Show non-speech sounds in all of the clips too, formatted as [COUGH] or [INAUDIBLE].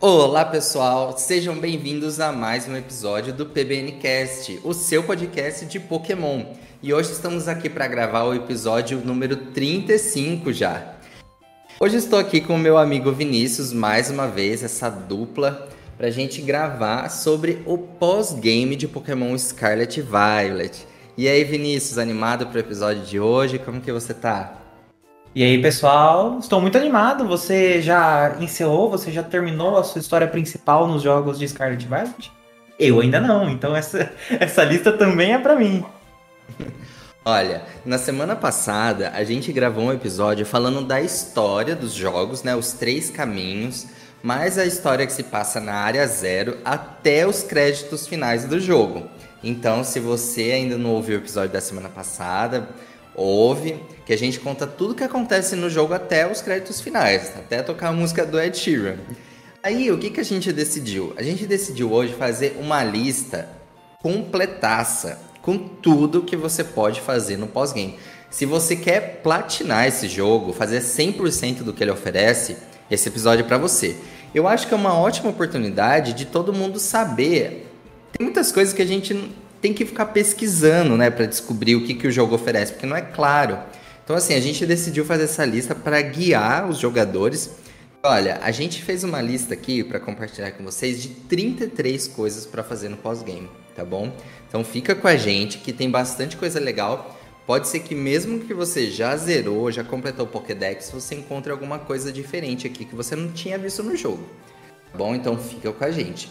Olá pessoal, sejam bem-vindos a mais um episódio do PBNcast, o seu podcast de Pokémon. E hoje estamos aqui para gravar o episódio número 35 já. Hoje estou aqui com o meu amigo Vinícius, mais uma vez, essa dupla, para a gente gravar sobre o pós-game de Pokémon Scarlet e Violet. E aí, Vinícius, animado para o episódio de hoje? Como que você tá? E aí, pessoal, estou muito animado. Você já encerrou, você já terminou a sua história principal nos jogos de Scarlet Violet? Eu ainda não, então essa, [LAUGHS] essa lista também é para mim. Olha, na semana passada a gente gravou um episódio falando da história dos jogos, né? Os três caminhos, mais a história que se passa na área zero até os créditos finais do jogo. Então, se você ainda não ouviu o episódio da semana passada, ouve, que a gente conta tudo que acontece no jogo até os créditos finais, até tocar a música do Ed Sheeran. Aí, o que, que a gente decidiu? A gente decidiu hoje fazer uma lista completaça com tudo que você pode fazer no pós-game. Se você quer platinar esse jogo, fazer 100% do que ele oferece, esse episódio é para você. Eu acho que é uma ótima oportunidade de todo mundo saber. Tem muitas coisas que a gente tem que ficar pesquisando, né, para descobrir o que, que o jogo oferece, porque não é claro. Então, assim, a gente decidiu fazer essa lista para guiar os jogadores. Olha, a gente fez uma lista aqui para compartilhar com vocês de 33 coisas para fazer no pós-game, tá bom? Então fica com a gente que tem bastante coisa legal. Pode ser que mesmo que você já zerou, já completou o Pokédex, você encontre alguma coisa diferente aqui que você não tinha visto no jogo. Tá bom? Então fica com a gente.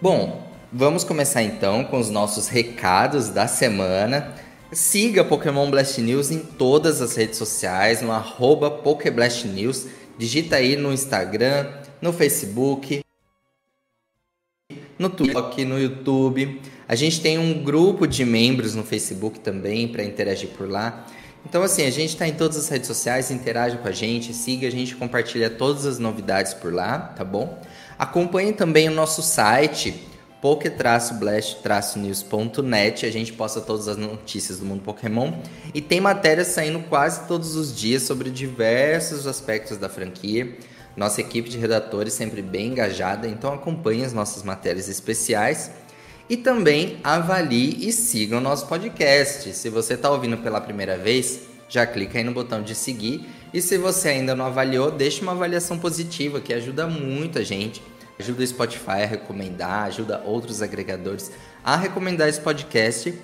Bom, Vamos começar então com os nossos recados da semana. Siga Pokémon Blast News em todas as redes sociais, no arroba PokéBlastNews. Digita aí no Instagram, no Facebook, no Twitter, no YouTube. A gente tem um grupo de membros no Facebook também para interagir por lá. Então, assim, a gente está em todas as redes sociais, interage com a gente, siga a gente, compartilha todas as novidades por lá, tá bom? Acompanhe também o nosso site poke-blast-news.net. A gente posta todas as notícias do mundo Pokémon e tem matérias saindo quase todos os dias sobre diversos aspectos da franquia. Nossa equipe de redatores sempre bem engajada, então acompanhe as nossas matérias especiais e também avalie e siga o nosso podcast. Se você está ouvindo pela primeira vez, já clica aí no botão de seguir e se você ainda não avaliou, deixe uma avaliação positiva que ajuda muito a gente ajuda o Spotify a recomendar, ajuda outros agregadores a recomendar esse podcast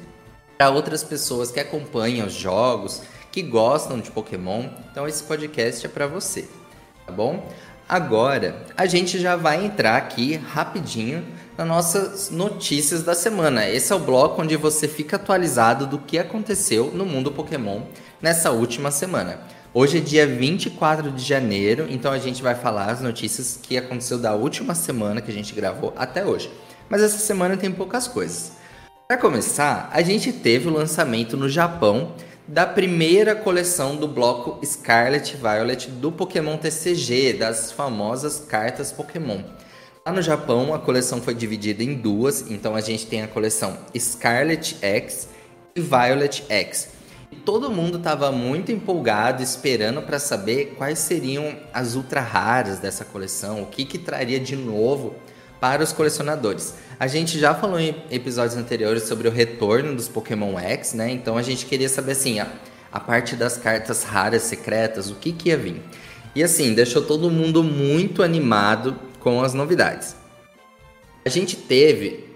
para outras pessoas que acompanham os jogos, que gostam de Pokémon. Então esse podcast é para você, tá bom? Agora a gente já vai entrar aqui rapidinho nas nossas notícias da semana. Esse é o bloco onde você fica atualizado do que aconteceu no mundo Pokémon nessa última semana. Hoje é dia 24 de janeiro, então a gente vai falar as notícias que aconteceu da última semana que a gente gravou até hoje. Mas essa semana tem poucas coisas. Para começar, a gente teve o lançamento no Japão da primeira coleção do bloco Scarlet Violet do Pokémon TCG, das famosas cartas Pokémon. Lá no Japão, a coleção foi dividida em duas, então a gente tem a coleção Scarlet X e Violet X todo mundo estava muito empolgado, esperando para saber quais seriam as ultra raras dessa coleção, o que, que traria de novo para os colecionadores. A gente já falou em episódios anteriores sobre o retorno dos Pokémon X, né? Então a gente queria saber assim, a, a parte das cartas raras secretas, o que, que ia vir. E assim, deixou todo mundo muito animado com as novidades. A gente teve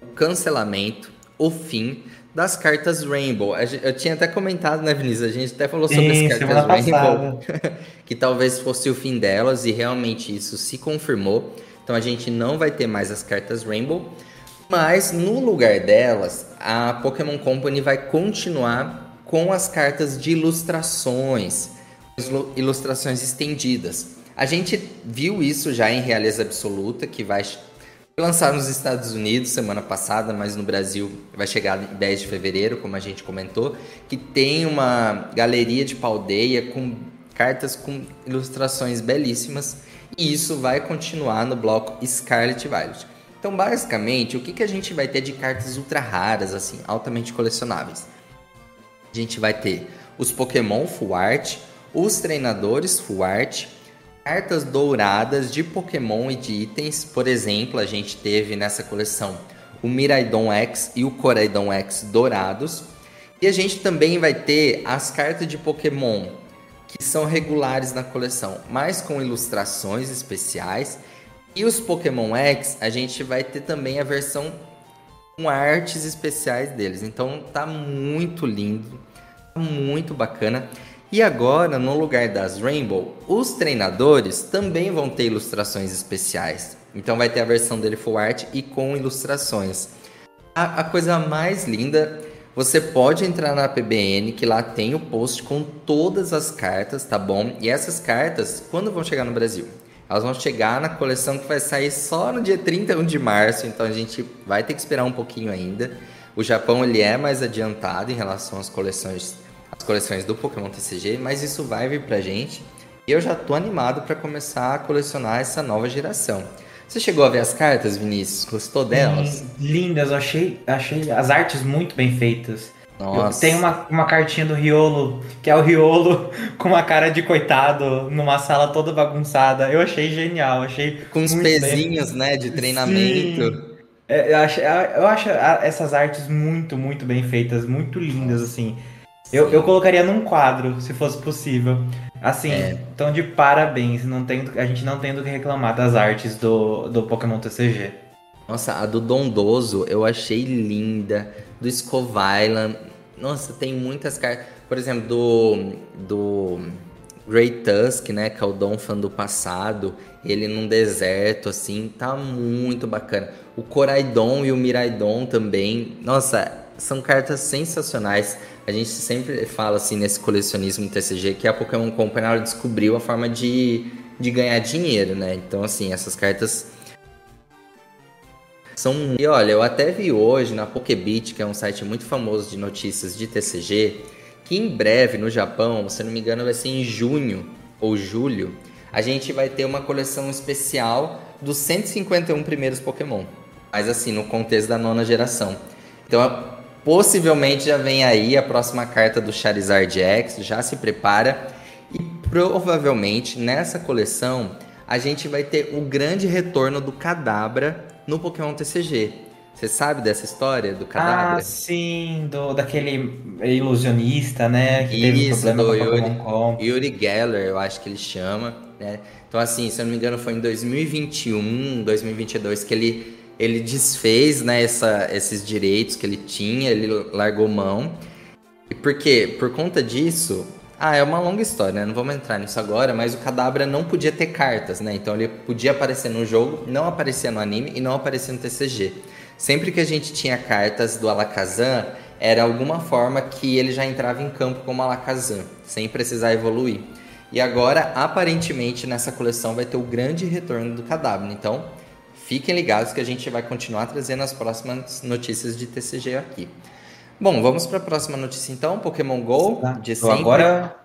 o cancelamento, o fim das cartas Rainbow. Eu tinha até comentado, né, Vinícius? A gente até falou sobre Sim, as cartas Rainbow, [LAUGHS] que talvez fosse o fim delas, e realmente isso se confirmou. Então a gente não vai ter mais as cartas Rainbow, mas no lugar delas, a Pokémon Company vai continuar com as cartas de ilustrações, ilustrações estendidas. A gente viu isso já em Realeza Absoluta, que vai lançado nos Estados Unidos semana passada, mas no Brasil vai chegar em 10 de fevereiro, como a gente comentou, que tem uma galeria de paldeia com cartas com ilustrações belíssimas, e isso vai continuar no bloco Scarlet Violet. Então, basicamente, o que, que a gente vai ter de cartas ultra raras, assim, altamente colecionáveis? A gente vai ter os Pokémon Full Art, os treinadores Full Art, cartas douradas de Pokémon e de itens. Por exemplo, a gente teve nessa coleção o Miraidon X e o Coraidon X dourados. E a gente também vai ter as cartas de Pokémon que são regulares na coleção, mas com ilustrações especiais. E os Pokémon X, a gente vai ter também a versão com artes especiais deles. Então tá muito lindo, tá muito bacana. E agora, no lugar das Rainbow, os treinadores também vão ter ilustrações especiais. Então vai ter a versão dele full art e com ilustrações. A, a coisa mais linda, você pode entrar na PBN, que lá tem o post com todas as cartas, tá bom? E essas cartas, quando vão chegar no Brasil? Elas vão chegar na coleção que vai sair só no dia 31 de março, então a gente vai ter que esperar um pouquinho ainda. O Japão ele é mais adiantado em relação às coleções as coleções do Pokémon TCG, mas isso vai vir pra gente. E eu já tô animado para começar a colecionar essa nova geração. Você chegou a ver as cartas, Vinícius? Gostou delas? Hum, lindas, achei, achei as artes muito bem feitas. Nossa. Tem uma, uma cartinha do Riolo, que é o Riolo [LAUGHS] com uma cara de coitado numa sala toda bagunçada. Eu achei genial, achei. Com os pezinhos, bem. né, de treinamento. É, eu acho, eu acho essas artes muito, muito bem feitas, muito lindas, assim. Eu, eu colocaria num quadro, se fosse possível. Assim, é. então de parabéns. Não tem, a gente não tem do que reclamar das artes do, do Pokémon TCG. Nossa, a do Dondoso eu achei linda. Do Scovilan. Nossa, tem muitas cartas. Por exemplo, do. Do. Ray Tusk, né? Que é o Donphan do passado. Ele num deserto, assim. Tá muito bacana. O Coraidon e o Miraidon também. Nossa, são cartas sensacionais. A gente sempre fala assim nesse colecionismo TCG que a Pokémon Company ela descobriu a forma de, de ganhar dinheiro, né? Então, assim, essas cartas são. E olha, eu até vi hoje na Pokebit, que é um site muito famoso de notícias de TCG, que em breve no Japão, se não me engano, vai ser em junho ou julho, a gente vai ter uma coleção especial dos 151 primeiros Pokémon. Mas assim, no contexto da nona geração. Então, Possivelmente já vem aí a próxima carta do Charizard X, já se prepara. E provavelmente nessa coleção a gente vai ter o grande retorno do Kadabra no Pokémon TCG. Você sabe dessa história do Kadabra? Ah, sim, do, daquele ilusionista, né? Que Isso, teve problema do Yuri, Com. Yuri Geller, eu acho que ele chama, né? Então, assim, se eu não me engano, foi em 2021, 2022 que ele ele desfez né, essa, esses direitos que ele tinha, ele largou mão. E por quê? Por conta disso, ah, é uma longa história, né? Não vamos entrar nisso agora, mas o Kadabra não podia ter cartas, né? Então ele podia aparecer no jogo, não aparecia no anime e não aparecia no TCG. Sempre que a gente tinha cartas do Alakazam, era alguma forma que ele já entrava em campo como Alakazam, sem precisar evoluir. E agora, aparentemente, nessa coleção vai ter o grande retorno do Kadabra. Então, Fiquem ligados que a gente vai continuar trazendo as próximas notícias de TCG aqui. Bom, vamos para a próxima notícia então, Pokémon GO, tá. de sempre. Agora,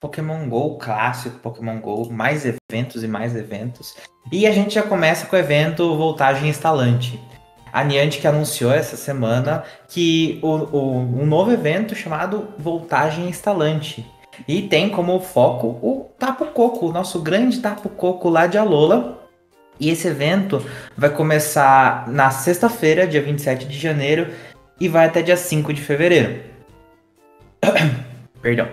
Pokémon GO clássico, Pokémon GO, mais eventos e mais eventos. E a gente já começa com o evento Voltagem Instalante. A Niantic anunciou essa semana que o, o, um novo evento chamado Voltagem Instalante. E tem como foco o Tapo Coco, o nosso grande Tapo Coco lá de Alola, e esse evento vai começar na sexta-feira, dia 27 de janeiro, e vai até dia 5 de fevereiro. [COUGHS] Perdão.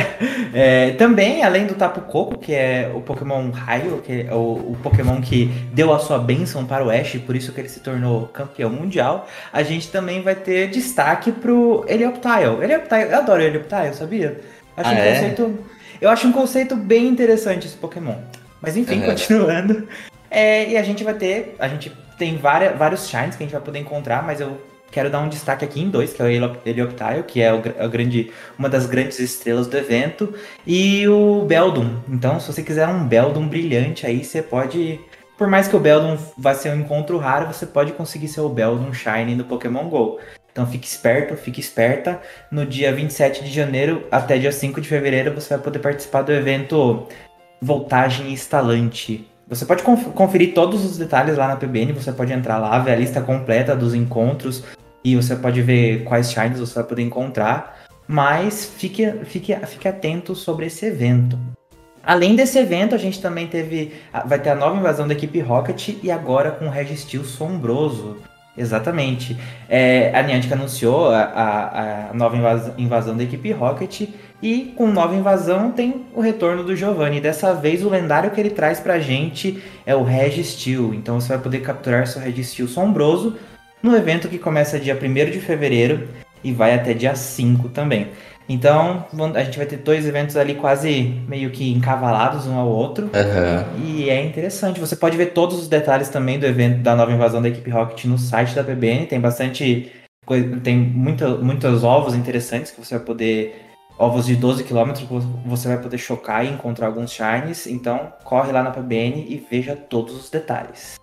[LAUGHS] é, também, além do Tapu Koko, que é o Pokémon Raio, que é o, o, Pokémon que deu a sua bênção para o Ash, por isso que ele se tornou campeão mundial, a gente também vai ter destaque pro Helioptile. Helioptile, eu adoro Helioptile, sabia? Acho ah, um é? conceito, eu acho um conceito bem interessante esse Pokémon. Mas enfim, uhum. continuando. É, e a gente vai ter. A gente tem várias, vários shines que a gente vai poder encontrar, mas eu quero dar um destaque aqui em dois, que é o Helioptile, que é o, o, grande, uma das grandes estrelas do evento, e o Beldum. Então, se você quiser um Beldum brilhante aí, você pode. Por mais que o Beldum vá ser um encontro raro, você pode conseguir seu Beldum Shine no Pokémon GO. Então fique esperto, fique esperta. No dia 27 de janeiro até dia 5 de fevereiro você vai poder participar do evento Voltagem Instalante. Você pode conferir todos os detalhes lá na PBN, você pode entrar lá, ver a lista completa dos encontros e você pode ver quais shines você vai poder encontrar. Mas fique, fique, fique atento sobre esse evento. Além desse evento, a gente também teve. Vai ter a nova invasão da equipe Rocket e agora com o Registeel Sombroso. Exatamente. É, a Niantic anunciou a, a, a nova invasão, da equipe Rocket e com nova invasão tem o retorno do Giovanni. Dessa vez o lendário que ele traz pra gente é o Registeel. Então você vai poder capturar seu Registeel Sombroso no evento que começa dia 1 de fevereiro e vai até dia 5 também. Então, a gente vai ter dois eventos ali quase meio que encavalados um ao outro. Uhum. E é interessante. Você pode ver todos os detalhes também do evento da nova invasão da equipe Rocket no site da PBN. Tem bastante. Tem muita, muitos ovos interessantes que você vai poder. Ovos de 12 km você vai poder chocar e encontrar alguns shines. Então, corre lá na PBN e veja todos os detalhes.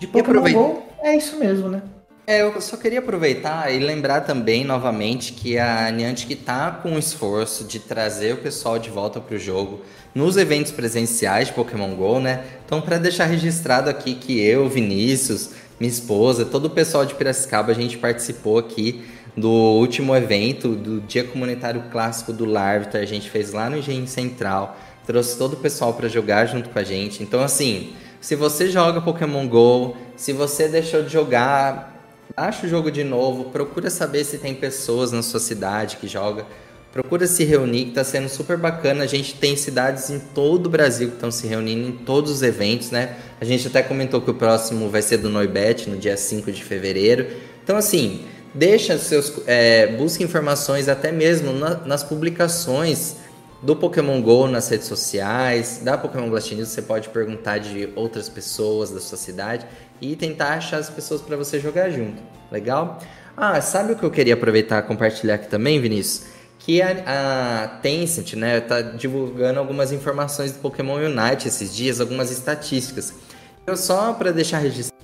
De Pokémon. Go, é isso mesmo, né? É, eu só queria aproveitar e lembrar também novamente que a Niantic está com o esforço de trazer o pessoal de volta para o jogo nos eventos presenciais de Pokémon GO, né? Então, para deixar registrado aqui que eu, Vinícius, minha esposa, todo o pessoal de Piracicaba, a gente participou aqui do último evento do Dia Comunitário Clássico do Larvitar, a gente fez lá no Engenho Central, trouxe todo o pessoal para jogar junto com a gente. Então, assim, se você joga Pokémon GO, se você deixou de jogar Baixa o jogo de novo, procura saber se tem pessoas na sua cidade que joga. Procura se reunir, que está sendo super bacana. A gente tem cidades em todo o Brasil que estão se reunindo em todos os eventos, né? A gente até comentou que o próximo vai ser do Noibet, no dia 5 de fevereiro. Então, assim, deixa seus. É, busque informações até mesmo na, nas publicações do Pokémon GO nas redes sociais, da Pokémon Blast News, você pode perguntar de outras pessoas da sua cidade e tentar achar as pessoas para você jogar junto. Legal? Ah, sabe o que eu queria aproveitar e compartilhar aqui também, Vinícius? Que a, a Tencent, né, tá divulgando algumas informações do Pokémon Unite esses dias, algumas estatísticas. Eu só para deixar registrado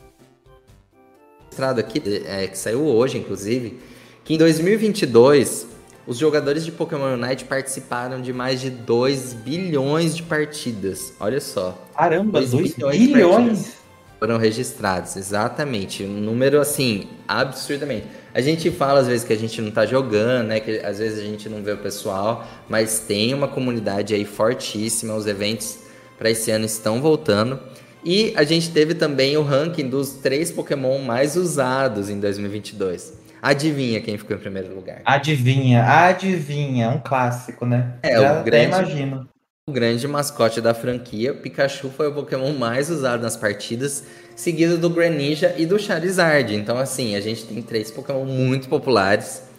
aqui, é, que saiu hoje, inclusive, que em 2022 os jogadores de Pokémon Unite participaram de mais de 2 bilhões de partidas. Olha só. Caramba, 2 bilhões? bilhões? foram registrados, exatamente. Um número assim, absurdamente. A gente fala às vezes que a gente não tá jogando, né? Que às vezes a gente não vê o pessoal, mas tem uma comunidade aí fortíssima. Os eventos para esse ano estão voltando. E a gente teve também o ranking dos três Pokémon mais usados em 2022. Adivinha quem ficou em primeiro lugar? Adivinha, adivinha, um clássico, né? É, Já o grande, imagino. O grande mascote da franquia, Pikachu foi o Pokémon mais usado nas partidas, seguido do Greninja e do Charizard. Então, assim, a gente tem três Pokémon muito populares.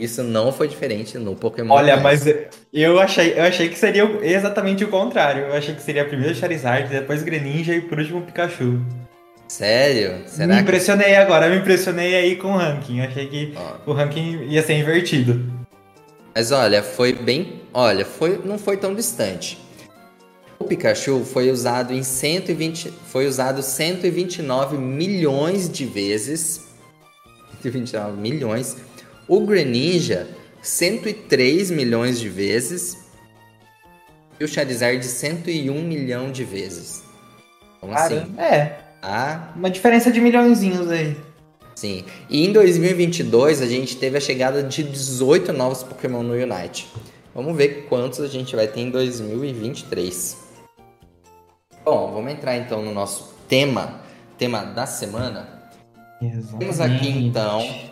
Isso não foi diferente no Pokémon. Olha, mas eu achei, eu achei que seria exatamente o contrário. Eu achei que seria primeiro Charizard, depois Greninja e por último Pikachu. Sério? Será me impressionei que... agora, me impressionei aí com o ranking. achei que o ranking ia ser invertido. Mas olha, foi bem. Olha, foi, não foi tão distante. O Pikachu foi usado em 120. Foi usado 129 milhões de vezes. 129 milhões. O Greninja, 103 milhões de vezes. E o Charizard, 101 milhão de vezes. Então, assim. É. Ah. Uma diferença de milhõeszinhos aí. Sim. E em 2022 a gente teve a chegada de 18 novos Pokémon no Unite. Vamos ver quantos a gente vai ter em 2023. Bom, vamos entrar então no nosso tema, tema da semana. Exatamente. Temos aqui então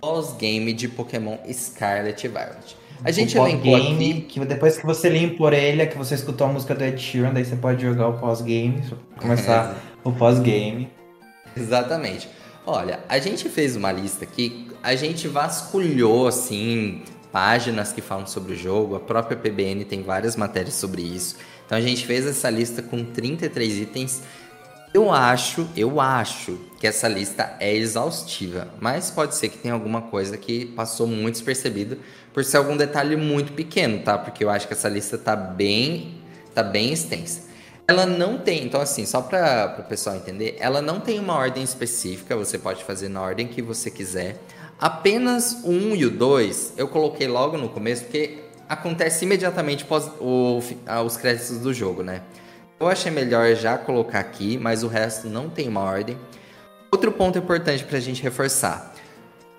pós-game de Pokémon Scarlet e Violet. A gente elencou aqui... que depois que você limpa a orelha, que você escutou a música do Ed Sheeran, daí você pode jogar o pós-game, começar [LAUGHS] o pós-game. Exatamente. Olha, a gente fez uma lista aqui, a gente vasculhou assim páginas que falam sobre o jogo, a própria PBN tem várias matérias sobre isso. Então a gente fez essa lista com 33 itens. Eu acho, eu acho que essa lista é exaustiva, mas pode ser que tenha alguma coisa que passou muito despercebido por ser algum detalhe muito pequeno, tá? Porque eu acho que essa lista tá bem, tá bem extensa. Ela não tem, então assim, só para o pessoal entender, ela não tem uma ordem específica, você pode fazer na ordem que você quiser. Apenas o 1 e o 2 eu coloquei logo no começo, porque acontece imediatamente após o, os créditos do jogo, né? Eu achei melhor já colocar aqui, mas o resto não tem uma ordem. Outro ponto importante para a gente reforçar.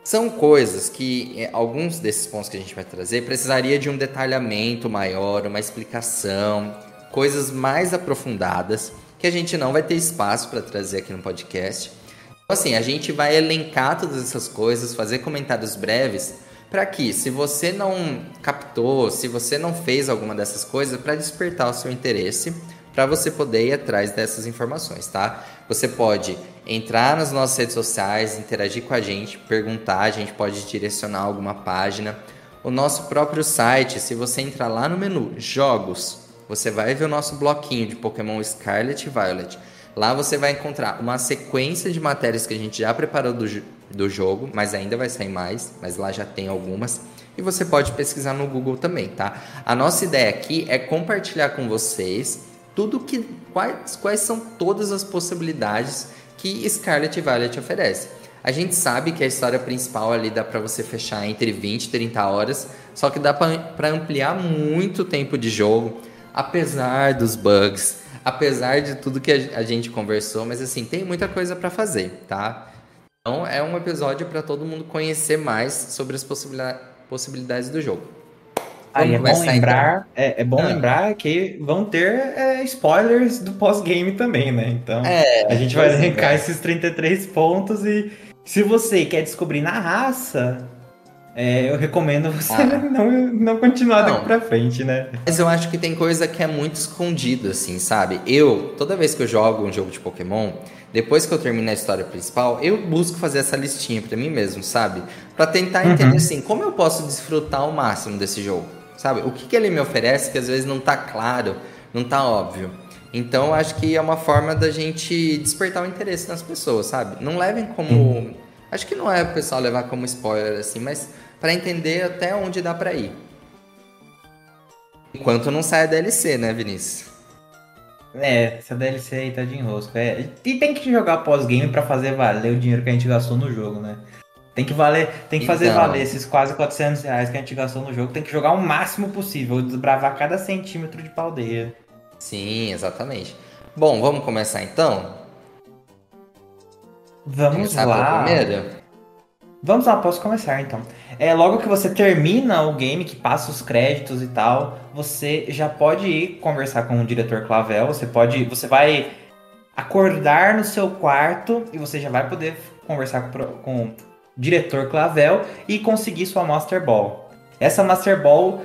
São coisas que eh, alguns desses pontos que a gente vai trazer precisaria de um detalhamento maior, uma explicação, coisas mais aprofundadas que a gente não vai ter espaço para trazer aqui no podcast. Então, assim, a gente vai elencar todas essas coisas, fazer comentários breves para que, se você não captou, se você não fez alguma dessas coisas, para despertar o seu interesse, para você poder ir atrás dessas informações, tá? Você pode entrar nas nossas redes sociais, interagir com a gente, perguntar, a gente pode direcionar alguma página. O nosso próprio site, se você entrar lá no menu Jogos, você vai ver o nosso bloquinho de Pokémon Scarlet e Violet. Lá você vai encontrar uma sequência de matérias que a gente já preparou do, do jogo, mas ainda vai sair mais, mas lá já tem algumas. E você pode pesquisar no Google também, tá? A nossa ideia aqui é compartilhar com vocês tudo que quais, quais são todas as possibilidades que Scarlet Violet oferece. A gente sabe que a história principal ali dá para você fechar entre 20 e 30 horas, só que dá para ampliar muito o tempo de jogo, apesar dos bugs, apesar de tudo que a, a gente conversou, mas assim, tem muita coisa para fazer, tá? Então é um episódio para todo mundo conhecer mais sobre as possibilidades do jogo. Aí é bom lembrar, é, é, bom ah. lembrar que vão ter é, spoilers do pós-game também, né? Então é, a gente vai arrancar é. esses 33 pontos e se você quer descobrir na raça, é, eu recomendo você ah. [LAUGHS] não, não continuar não. daqui pra frente, né? Mas eu acho que tem coisa que é muito escondida, assim, sabe? Eu, toda vez que eu jogo um jogo de Pokémon, depois que eu termino a história principal, eu busco fazer essa listinha para mim mesmo, sabe? Para tentar uhum. entender assim, como eu posso desfrutar o máximo desse jogo, sabe? O que, que ele me oferece que às vezes não tá claro, não tá óbvio. Então acho que é uma forma da gente despertar o interesse nas pessoas, sabe? Não levem como. Uhum. Acho que não é o pessoal levar como spoiler assim, mas para entender até onde dá para ir. Enquanto não sai a DLC, né, Vinícius? É, essa DLC aí tá de enrosco. É, e tem que jogar pós-game para fazer valer o dinheiro que a gente gastou no jogo, né? Tem que valer, tem que fazer então... valer esses quase 400 reais que a gente gastou no jogo. Tem que jogar o máximo possível, desbravar cada centímetro de paldeia. Sim, exatamente. Bom, vamos começar então? Vamos começar lá. Primeiro? Vamos lá, posso começar então. É, logo que você termina o game, que passa os créditos e tal, você já pode ir conversar com o diretor Clavel. Você pode. Você vai acordar no seu quarto e você já vai poder conversar com, com diretor Clavel e conseguir sua Master Ball. Essa Master Ball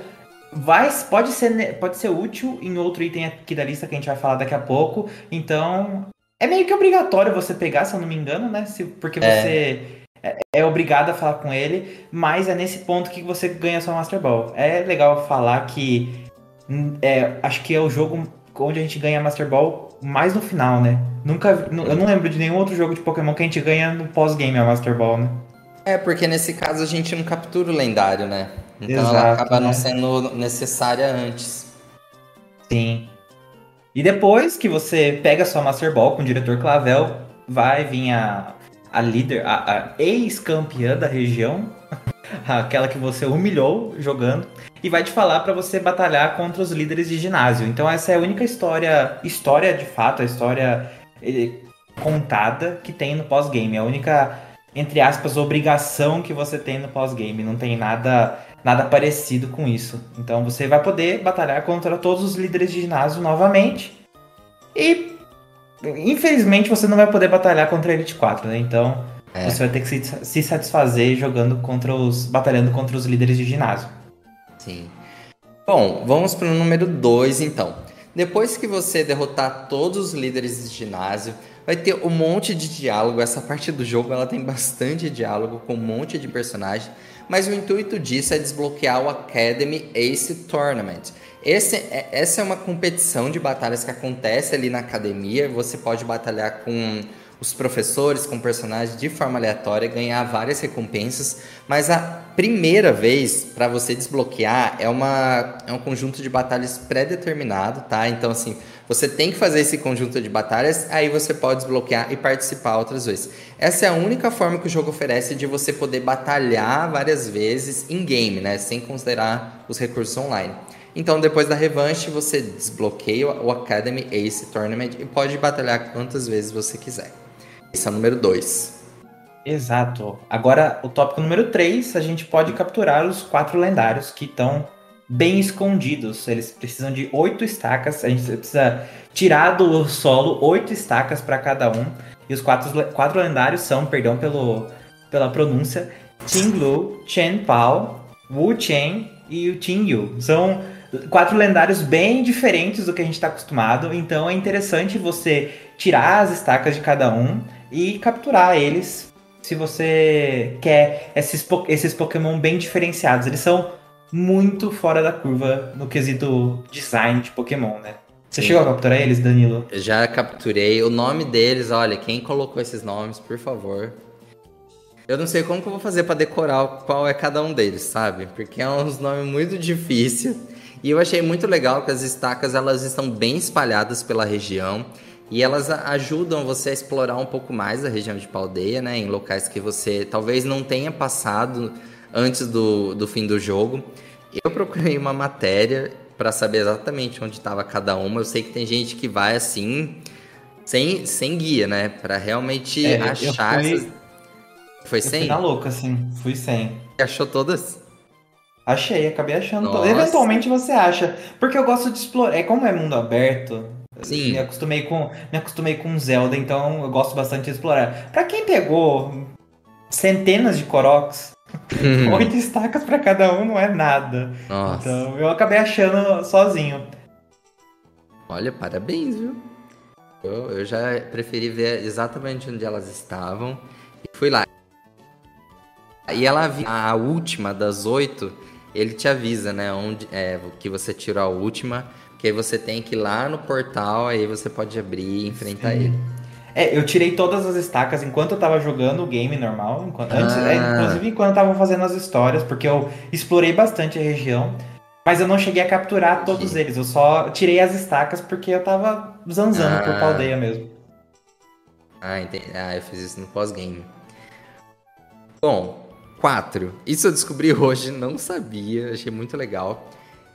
vai, pode, ser, pode ser útil em outro item aqui da lista que a gente vai falar daqui a pouco. Então. É meio que obrigatório você pegar, se eu não me engano, né? Se, porque é. você é, é obrigado a falar com ele, mas é nesse ponto que você ganha sua Master Ball. É legal falar que hum, é, acho que é o jogo onde a gente ganha Master Ball mais no final, né? Nunca, eu não lembro de nenhum outro jogo de Pokémon que a gente ganha no pós-game a Master Ball, né? É, porque nesse caso a gente não captura o lendário, né? Então Exato, ela acaba né? não sendo necessária antes. Sim. E depois que você pega sua Master Ball com o diretor Clavel, vai vir a, a líder, a, a ex-campeã da região, [LAUGHS] aquela que você humilhou jogando, e vai te falar para você batalhar contra os líderes de ginásio. Então essa é a única história, história de fato, a história eh, contada que tem no pós-game, a única entre aspas obrigação que você tem no pós-game, não tem nada nada parecido com isso. Então você vai poder batalhar contra todos os líderes de ginásio novamente. E Infelizmente você não vai poder batalhar contra a Elite 4, né? Então é. você vai ter que se, se satisfazer jogando contra os. batalhando contra os líderes de ginásio. Sim. Bom, vamos para o número 2 então. Depois que você derrotar todos os líderes de ginásio, vai ter um monte de diálogo. Essa parte do jogo ela tem bastante diálogo com um monte de personagens, mas o intuito disso é desbloquear o Academy Ace Tournament. Esse, é, essa é uma competição de batalhas que acontece ali na academia. Você pode batalhar com os professores, com personagens de forma aleatória, ganhar várias recompensas. Mas a primeira vez para você desbloquear é, uma, é um conjunto de batalhas pré-determinado, tá? Então, assim, você tem que fazer esse conjunto de batalhas, aí você pode desbloquear e participar outras vezes. Essa é a única forma que o jogo oferece de você poder batalhar várias vezes em game, né? Sem considerar os recursos online. Então, depois da revanche, você desbloqueia o Academy Ace Tournament e pode batalhar quantas vezes você quiser. Esse é o número 2. Exato. Agora, o tópico número 3, a gente pode capturar os quatro lendários que estão bem escondidos. Eles precisam de oito estacas. A gente precisa tirar do solo oito estacas para cada um. E os quatro, quatro lendários são, perdão pelo, pela pronúncia, Lu, Chen Pao, Wu Chen e o Ting Yu. São quatro lendários bem diferentes do que a gente está acostumado. Então é interessante você tirar as estacas de cada um e capturar eles se você quer esses, esses Pokémon bem diferenciados. Eles são muito fora da curva no quesito design de Pokémon, né? Você Sim. chegou a capturar eles, Danilo? Já capturei. O nome deles, olha, quem colocou esses nomes, por favor. Eu não sei como que eu vou fazer para decorar qual é cada um deles, sabe? Porque é uns nomes muito difíceis. E eu achei muito legal que as estacas elas estão bem espalhadas pela região. E elas ajudam você a explorar um pouco mais a região de Paldeia, né? Em locais que você talvez não tenha passado antes do, do fim do jogo. Eu procurei uma matéria para saber exatamente onde estava cada uma. Eu sei que tem gente que vai assim, sem, sem guia, né? Para realmente é, achar. Eu fui, Foi sem? Eu fui na louca, assim. Fui sem. Achou todas? Achei, acabei achando todas. Eventualmente você acha. Porque eu gosto de explorar. É como é mundo aberto, Sim. Me acostumei com, me acostumei com Zelda, então eu gosto bastante de explorar. Para quem pegou centenas de Koroks, uhum. oito estacas para cada um não é nada. Nossa. Então eu acabei achando sozinho. Olha, parabéns, viu? Eu, eu já preferi ver exatamente onde elas estavam e fui lá. E ela a última das oito, ele te avisa, né? Onde é que você tirou a última que aí você tem que ir lá no portal, aí você pode abrir e enfrentar Sim. ele. É, eu tirei todas as estacas enquanto eu tava jogando o game normal. Enquanto, ah. antes, é, inclusive enquanto eu tava fazendo as histórias, porque eu explorei bastante a região. Mas eu não cheguei a capturar todos eles. Eu só tirei as estacas porque eu tava zanzando ah. por paldeia mesmo. Ah, entendi. Ah, eu fiz isso no pós-game. Bom, 4. Isso eu descobri [LAUGHS] hoje, não sabia, achei muito legal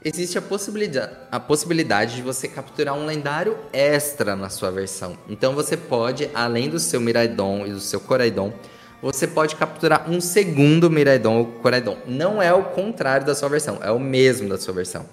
existe a possibilidade, a possibilidade de você capturar um lendário extra na sua versão. Então você pode, além do seu Miraidon e do seu Coraidon, você pode capturar um segundo Miraidon ou Coraidon. Não é o contrário da sua versão, é o mesmo da sua versão.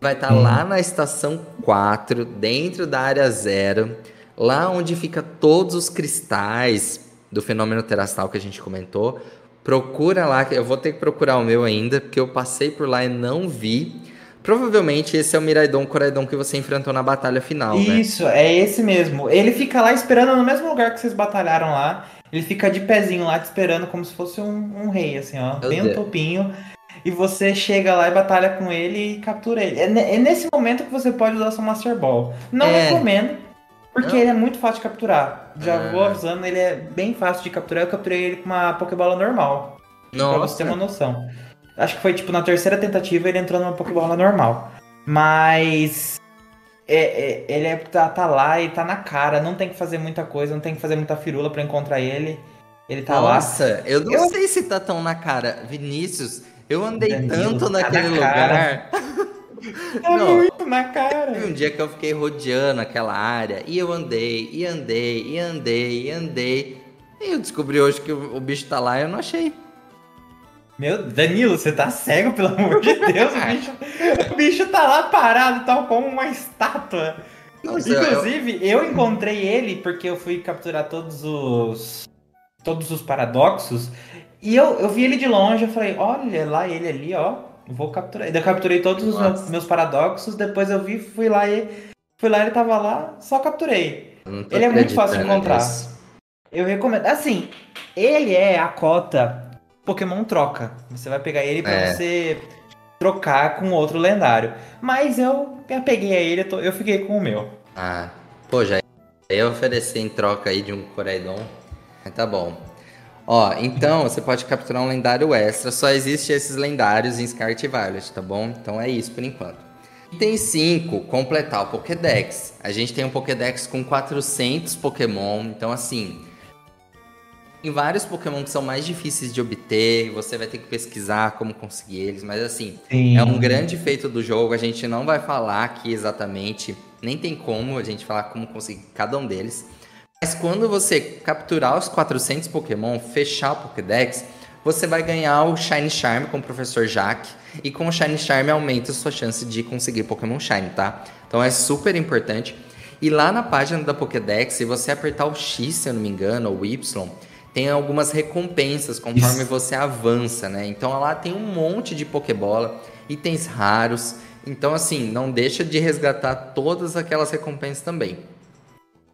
Vai estar tá lá na estação 4, dentro da área 0, lá onde fica todos os cristais do fenômeno terastal que a gente comentou. Procura lá, eu vou ter que procurar o meu ainda, porque eu passei por lá e não vi. Provavelmente esse é o Miraidon Coraidon que você enfrentou na batalha final, né? Isso, né? é esse mesmo. Ele fica lá esperando no mesmo lugar que vocês batalharam lá. Ele fica de pezinho lá te esperando como se fosse um, um rei, assim, ó. Meu bem Deus. um topinho. E você chega lá e batalha com ele e captura ele. É, é nesse momento que você pode usar seu Master Ball. Não é. recomendo, porque Não. ele é muito fácil de capturar. Já ah. vou avisando, ele é bem fácil de capturar. Eu capturei ele com uma Pokébola normal. Nossa. Pra você ter uma noção. Acho que foi tipo na terceira tentativa ele entrou numa Pokébola normal. Mas. É, é, ele é, tá, tá, lá e tá na cara, não tem que fazer muita coisa, não tem que fazer muita firula para encontrar ele. Ele tá Nossa, lá. Nossa, eu não eu... sei se tá tão na cara. Vinícius, eu andei Danilo, tanto tá naquele na lugar. tá não, muito na cara. um dia que eu fiquei rodeando aquela área e eu andei, e andei, e andei, e andei. E eu descobri hoje que o, o bicho tá lá e eu não achei. Meu, Danilo, você tá cego, pelo amor de [LAUGHS] Deus. o, bicho, o bicho tá lá parado, tal como uma estátua. Nossa, Inclusive, eu... eu encontrei ele porque eu fui capturar todos os. Todos os paradoxos. E eu, eu vi ele de longe, eu falei, olha lá ele ali, ó. Vou capturar. Eu capturei todos Nossa. os meus paradoxos, depois eu vi, fui lá e. Fui lá, ele tava lá, só capturei. Ele é muito fácil de encontrar. Nisso. Eu recomendo. Assim, ele é a cota Pokémon troca. Você vai pegar ele para é. você trocar com outro lendário. Mas eu, eu peguei a ele, eu fiquei com o meu. Ah, pô, já ia oferecer em troca aí de um Coraidon. Tá bom. Ó, então você pode capturar um lendário extra. Só existe esses lendários em Scarlet Violet, tá bom? Então é isso por enquanto. Item 5, completar o Pokédex. A gente tem um Pokédex com 400 Pokémon. Então, assim, tem vários Pokémon que são mais difíceis de obter, você vai ter que pesquisar como conseguir eles, mas assim, Sim. é um grande feito do jogo, a gente não vai falar aqui exatamente, nem tem como a gente falar como conseguir cada um deles. Mas quando você capturar os 400 Pokémon, fechar o Pokédex, você vai ganhar o Shine Charm com o Professor Jack. E com o Shine Charm aumenta a sua chance de conseguir Pokémon Shine, tá? Então é super importante. E lá na página da Pokédex, se você apertar o X, se eu não me engano, ou o Y, tem algumas recompensas conforme Isso. você avança, né? Então lá tem um monte de Pokébola, itens raros. Então, assim, não deixa de resgatar todas aquelas recompensas também.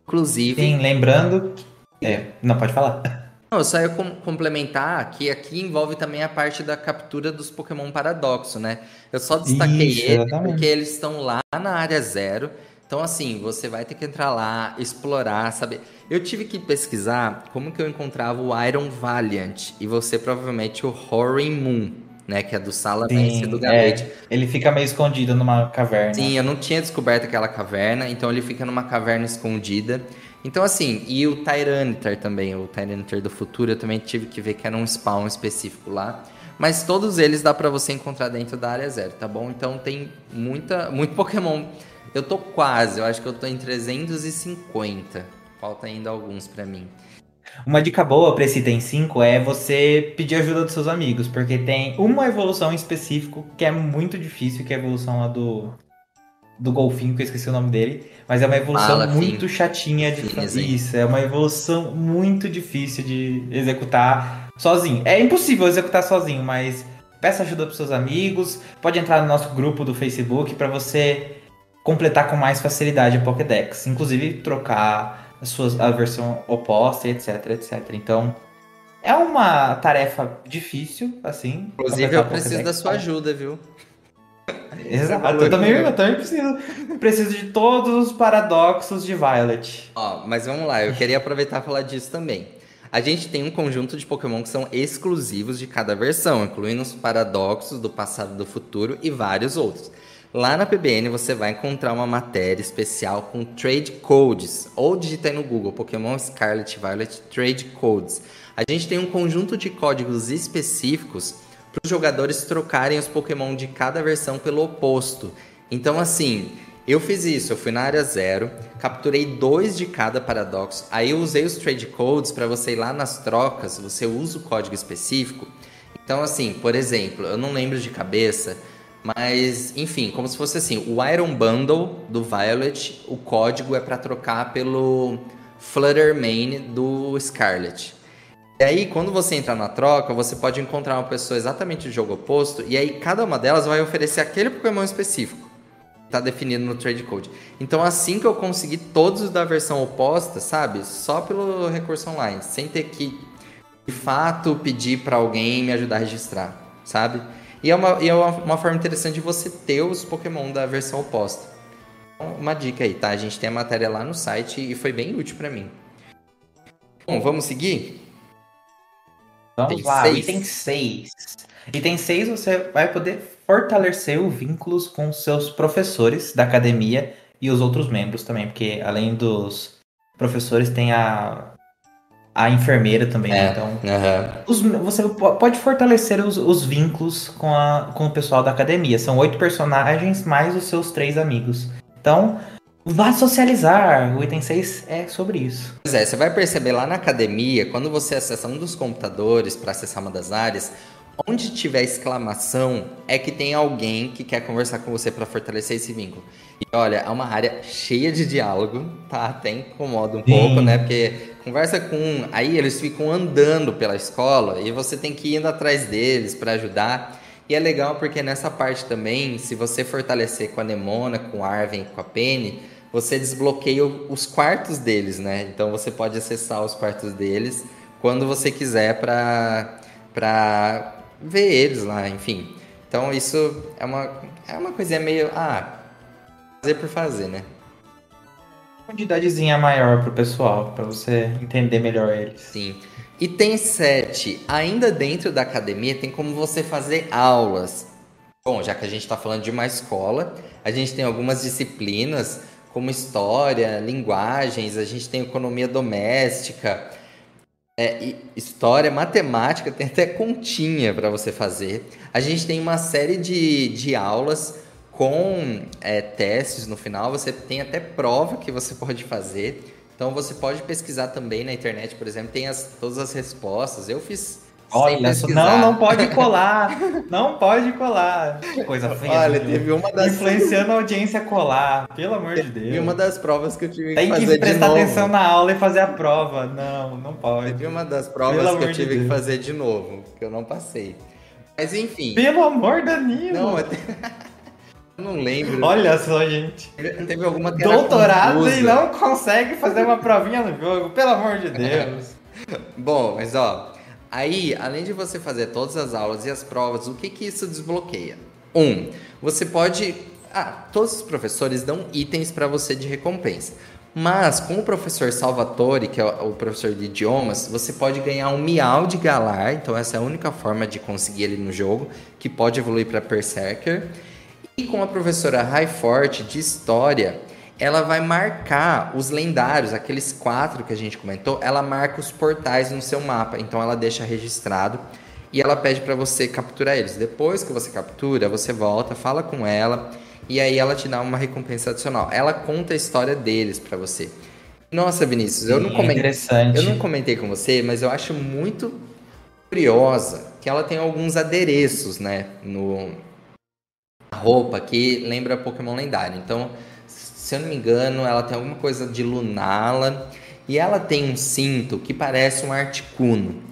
Inclusive. Sim, lembrando. É, não, pode falar. [LAUGHS] Não, eu só ia com complementar que aqui envolve também a parte da captura dos Pokémon Paradoxo, né? Eu só destaquei Isso, ele porque eles estão lá na área zero. Então, assim, você vai ter que entrar lá, explorar, saber. Eu tive que pesquisar como que eu encontrava o Iron Valiant e você provavelmente o Horin Moon, né? Que é do Salamence e do Gabete. É, ele fica meio escondido numa caverna. Sim, eu não tinha descoberto aquela caverna, então ele fica numa caverna escondida. Então, assim, e o Tyranitar também, o Tyranitar do futuro, eu também tive que ver que era um spawn específico lá. Mas todos eles dá para você encontrar dentro da área zero, tá bom? Então tem muita, muito Pokémon. Eu tô quase, eu acho que eu tô em 350. Falta ainda alguns para mim. Uma dica boa para esse Item 5 é você pedir ajuda dos seus amigos, porque tem uma evolução em específico que é muito difícil, que é a evolução lá do, do golfinho, que eu esqueci o nome dele. Mas é uma evolução Fala, muito chatinha de fazer. Isso, é uma evolução muito difícil de executar sozinho. É impossível executar sozinho, mas peça ajuda para seus amigos. Pode entrar no nosso grupo do Facebook para você completar com mais facilidade a Pokédex. Inclusive trocar a, sua, a versão oposta, etc, etc. Então, é uma tarefa difícil, assim. Inclusive, eu preciso da sua ajuda, viu? Exato, eu também, eu também preciso. Preciso de todos os paradoxos de Violet. Ó, mas vamos lá, eu queria aproveitar e falar disso também. A gente tem um conjunto de Pokémon que são exclusivos de cada versão, incluindo os paradoxos do passado e do futuro e vários outros. Lá na PBN você vai encontrar uma matéria especial com trade codes, ou digita aí no Google Pokémon Scarlet Violet Trade Codes. A gente tem um conjunto de códigos específicos para os jogadores trocarem os Pokémon de cada versão pelo oposto. Então, assim, eu fiz isso, eu fui na área zero, capturei dois de cada paradoxo, aí eu usei os trade codes para você ir lá nas trocas, você usa o código específico. Então, assim, por exemplo, eu não lembro de cabeça, mas enfim, como se fosse assim: o Iron Bundle do Violet, o código é para trocar pelo Flutter Main do Scarlet. E aí, quando você entra na troca, você pode encontrar uma pessoa exatamente do jogo oposto, e aí cada uma delas vai oferecer aquele Pokémon específico. Tá definido no trade code. Então, assim que eu consegui todos da versão oposta, sabe? Só pelo recurso online, sem ter que, de fato, pedir para alguém me ajudar a registrar, sabe? E é, uma, e é uma, uma forma interessante de você ter os Pokémon da versão oposta. Então, uma dica aí, tá? A gente tem a matéria lá no site e foi bem útil para mim. Bom, vamos seguir? Vamos item lá, seis. item 6. Item 6 você vai poder fortalecer os vínculos com seus professores da academia e os outros membros também, porque além dos professores tem a, a enfermeira também, né? é, então uhum. os, você pode fortalecer os, os vínculos com, a, com o pessoal da academia. São oito personagens mais os seus três amigos. Então Vá socializar. O item 6 é sobre isso. Pois é, você vai perceber lá na academia, quando você acessa um dos computadores para acessar uma das áreas, onde tiver exclamação, é que tem alguém que quer conversar com você para fortalecer esse vínculo. E olha, é uma área cheia de diálogo, tá? Até incomoda um Sim. pouco, né? Porque conversa com aí eles ficam andando pela escola e você tem que ir indo atrás deles para ajudar. E é legal porque nessa parte também, se você fortalecer com a Nemona, com a Arven, com a Penny, você desbloqueia os quartos deles, né? Então você pode acessar os quartos deles quando você quiser para para ver eles lá, enfim. Então isso é uma é uma coisinha meio ah, fazer por fazer, né? Quantidadezinha maior pro pessoal, para você entender melhor eles. Sim. E tem sete, ainda dentro da academia tem como você fazer aulas. Bom, já que a gente está falando de uma escola, a gente tem algumas disciplinas como história, linguagens, a gente tem economia doméstica, é, história, matemática, tem até continha para você fazer. A gente tem uma série de, de aulas com é, testes no final, você tem até prova que você pode fazer. Então você pode pesquisar também na internet, por exemplo, tem as, todas as respostas. Eu fiz. Olha, não, não pode colar. [LAUGHS] não pode colar. Que coisa feia. Olha, teve uma das. Influenciando a audiência a colar, pelo amor de Deus. Teve uma das provas que eu tive Tem que fazer. Tem que prestar atenção na aula e fazer a prova. Não, não pode. Teve uma das provas pelo que eu tive de que fazer de novo, que eu não passei. Mas enfim. Pelo amor, Danilo! Não, eu [LAUGHS] não lembro. Olha só, gente. Teve alguma Doutorado e não consegue fazer uma provinha no jogo, pelo amor de [LAUGHS] Deus. Bom, mas ó, aí, além de você fazer todas as aulas e as provas, o que que isso desbloqueia? Um, você pode. Ah, todos os professores dão itens para você de recompensa. Mas com o professor Salvatore, que é o professor de idiomas, você pode ganhar um miau de galar. Então essa é a única forma de conseguir ele no jogo, que pode evoluir para Berserker. E com a professora Highfort de História, ela vai marcar os lendários, aqueles quatro que a gente comentou, ela marca os portais no seu mapa. Então ela deixa registrado e ela pede para você capturar eles. Depois que você captura, você volta, fala com ela e aí ela te dá uma recompensa adicional. Ela conta a história deles para você. Nossa, Vinícius, eu não comentei, eu não comentei com você, mas eu acho muito curiosa que ela tem alguns adereços, né, no roupa que lembra Pokémon lendário. Então, se eu não me engano, ela tem alguma coisa de Lunala e ela tem um cinto que parece um Articuno.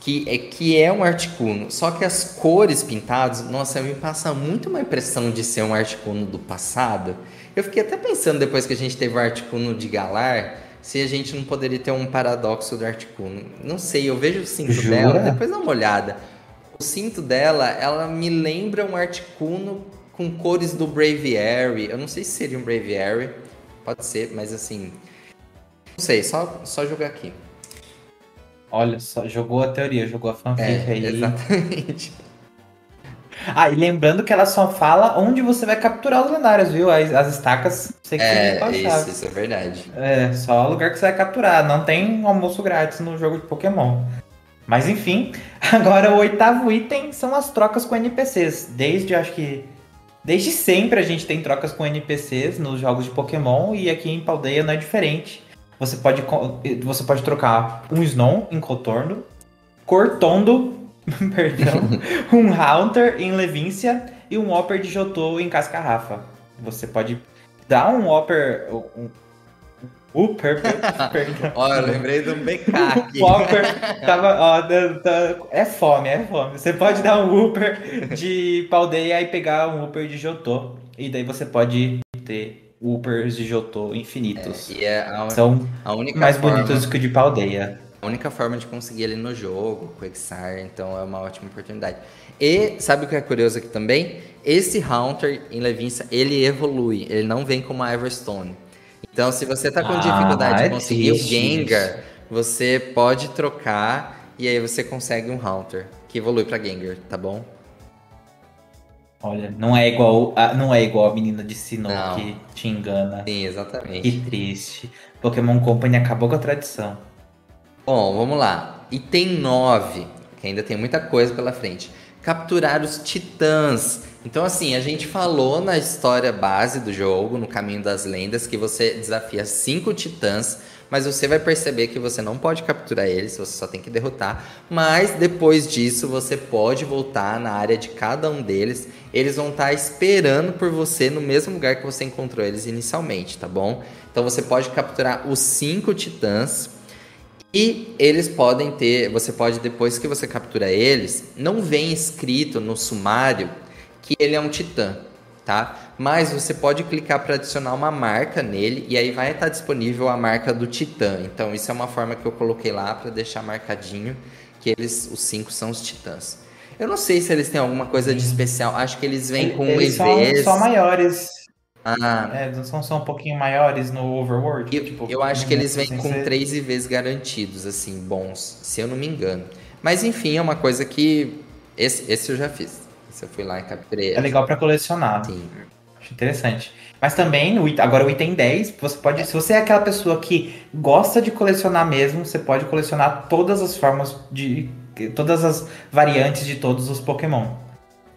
Que é, que é um Articuno, só que as cores pintadas, nossa, me passa muito uma impressão de ser um Articuno do passado. Eu fiquei até pensando depois que a gente teve o Articuno de Galar, se a gente não poderia ter um paradoxo do Articuno. Não sei, eu vejo o cinto Jura? dela, depois dá uma olhada. O cinto dela, ela me lembra um Articuno com cores do Braviary. Eu não sei se seria um Braviary, pode ser, mas assim. Não sei, só, só jogar aqui. Olha só, jogou a teoria, jogou a fanfic É, aí. exatamente. [LAUGHS] Ah, e lembrando que ela só fala onde você vai capturar os lendários, viu? As, as estacas, você que É, isso, isso é verdade. É, só o lugar que você vai capturar. Não tem almoço grátis no jogo de Pokémon. Mas enfim, [LAUGHS] agora o oitavo item são as trocas com NPCs. Desde, acho que. Desde sempre a gente tem trocas com NPCs nos jogos de Pokémon e aqui em Paldeia não é diferente. Você pode, você pode trocar um Snow em Cotorno, Cortondo, [LAUGHS] perdão, [LAUGHS] um Haunter em Levíncia e um Whopper de Jotô em Cascarrafa. Você pode dar um Whopper. Um, perdão. [LAUGHS] Ó, eu lembrei do BK aqui. Whopper tava, ó, da- é fome, é fome. Você pode dar um Whopper de paldeia e pegar um Whopper de Jotô. E daí você pode ter Whoopers de Jotô infinitos. E é a, São a única mais forma, bonitos que o de paldeia. a única forma de conseguir ele no jogo, Exar, então é uma ótima oportunidade. E sabe o que é curioso aqui também? Esse Haunter em Levinça, ele evolui, ele não vem como a Everstone. Então, se você tá com Ah, dificuldade é de conseguir o Gengar, você pode trocar e aí você consegue um Haunter, que evolui pra Gengar, tá bom? Olha, não é igual a, não é igual a menina de Sinnoh Não. que te engana. Sim, exatamente. Que triste. Pokémon Company acabou com a tradição. Bom, vamos lá. Item 9, que ainda tem muita coisa pela frente. Capturar os titãs. Então, assim, a gente falou na história base do jogo, no Caminho das Lendas, que você desafia cinco titãs, mas você vai perceber que você não pode capturar eles, você só tem que derrotar. Mas depois disso, você pode voltar na área de cada um deles. Eles vão estar esperando por você no mesmo lugar que você encontrou eles inicialmente, tá bom? Então você pode capturar os cinco titãs. E eles podem ter, você pode, depois que você captura eles, não vem escrito no sumário que ele é um titã, tá? Mas você pode clicar para adicionar uma marca nele e aí vai estar disponível a marca do titã. Então isso é uma forma que eu coloquei lá para deixar marcadinho que eles, os cinco são os titãs. Eu não sei se eles têm alguma coisa de especial. Acho que eles vêm com Eles são, EVs. são maiores. Ah, É, são, são um pouquinho maiores no Overworld. Eu, tipo, eu acho que eles vêm sem com ser- três IVs garantidos, assim, bons, se eu não me engano. Mas enfim, é uma coisa que. Esse, esse eu já fiz. Eu fui lá e capturei. É legal pra colecionar. Sim. Acho interessante. Mas também, no agora o item 10, você pode. Se você é aquela pessoa que gosta de colecionar mesmo, você pode colecionar todas as formas de. todas as variantes de todos os Pokémon.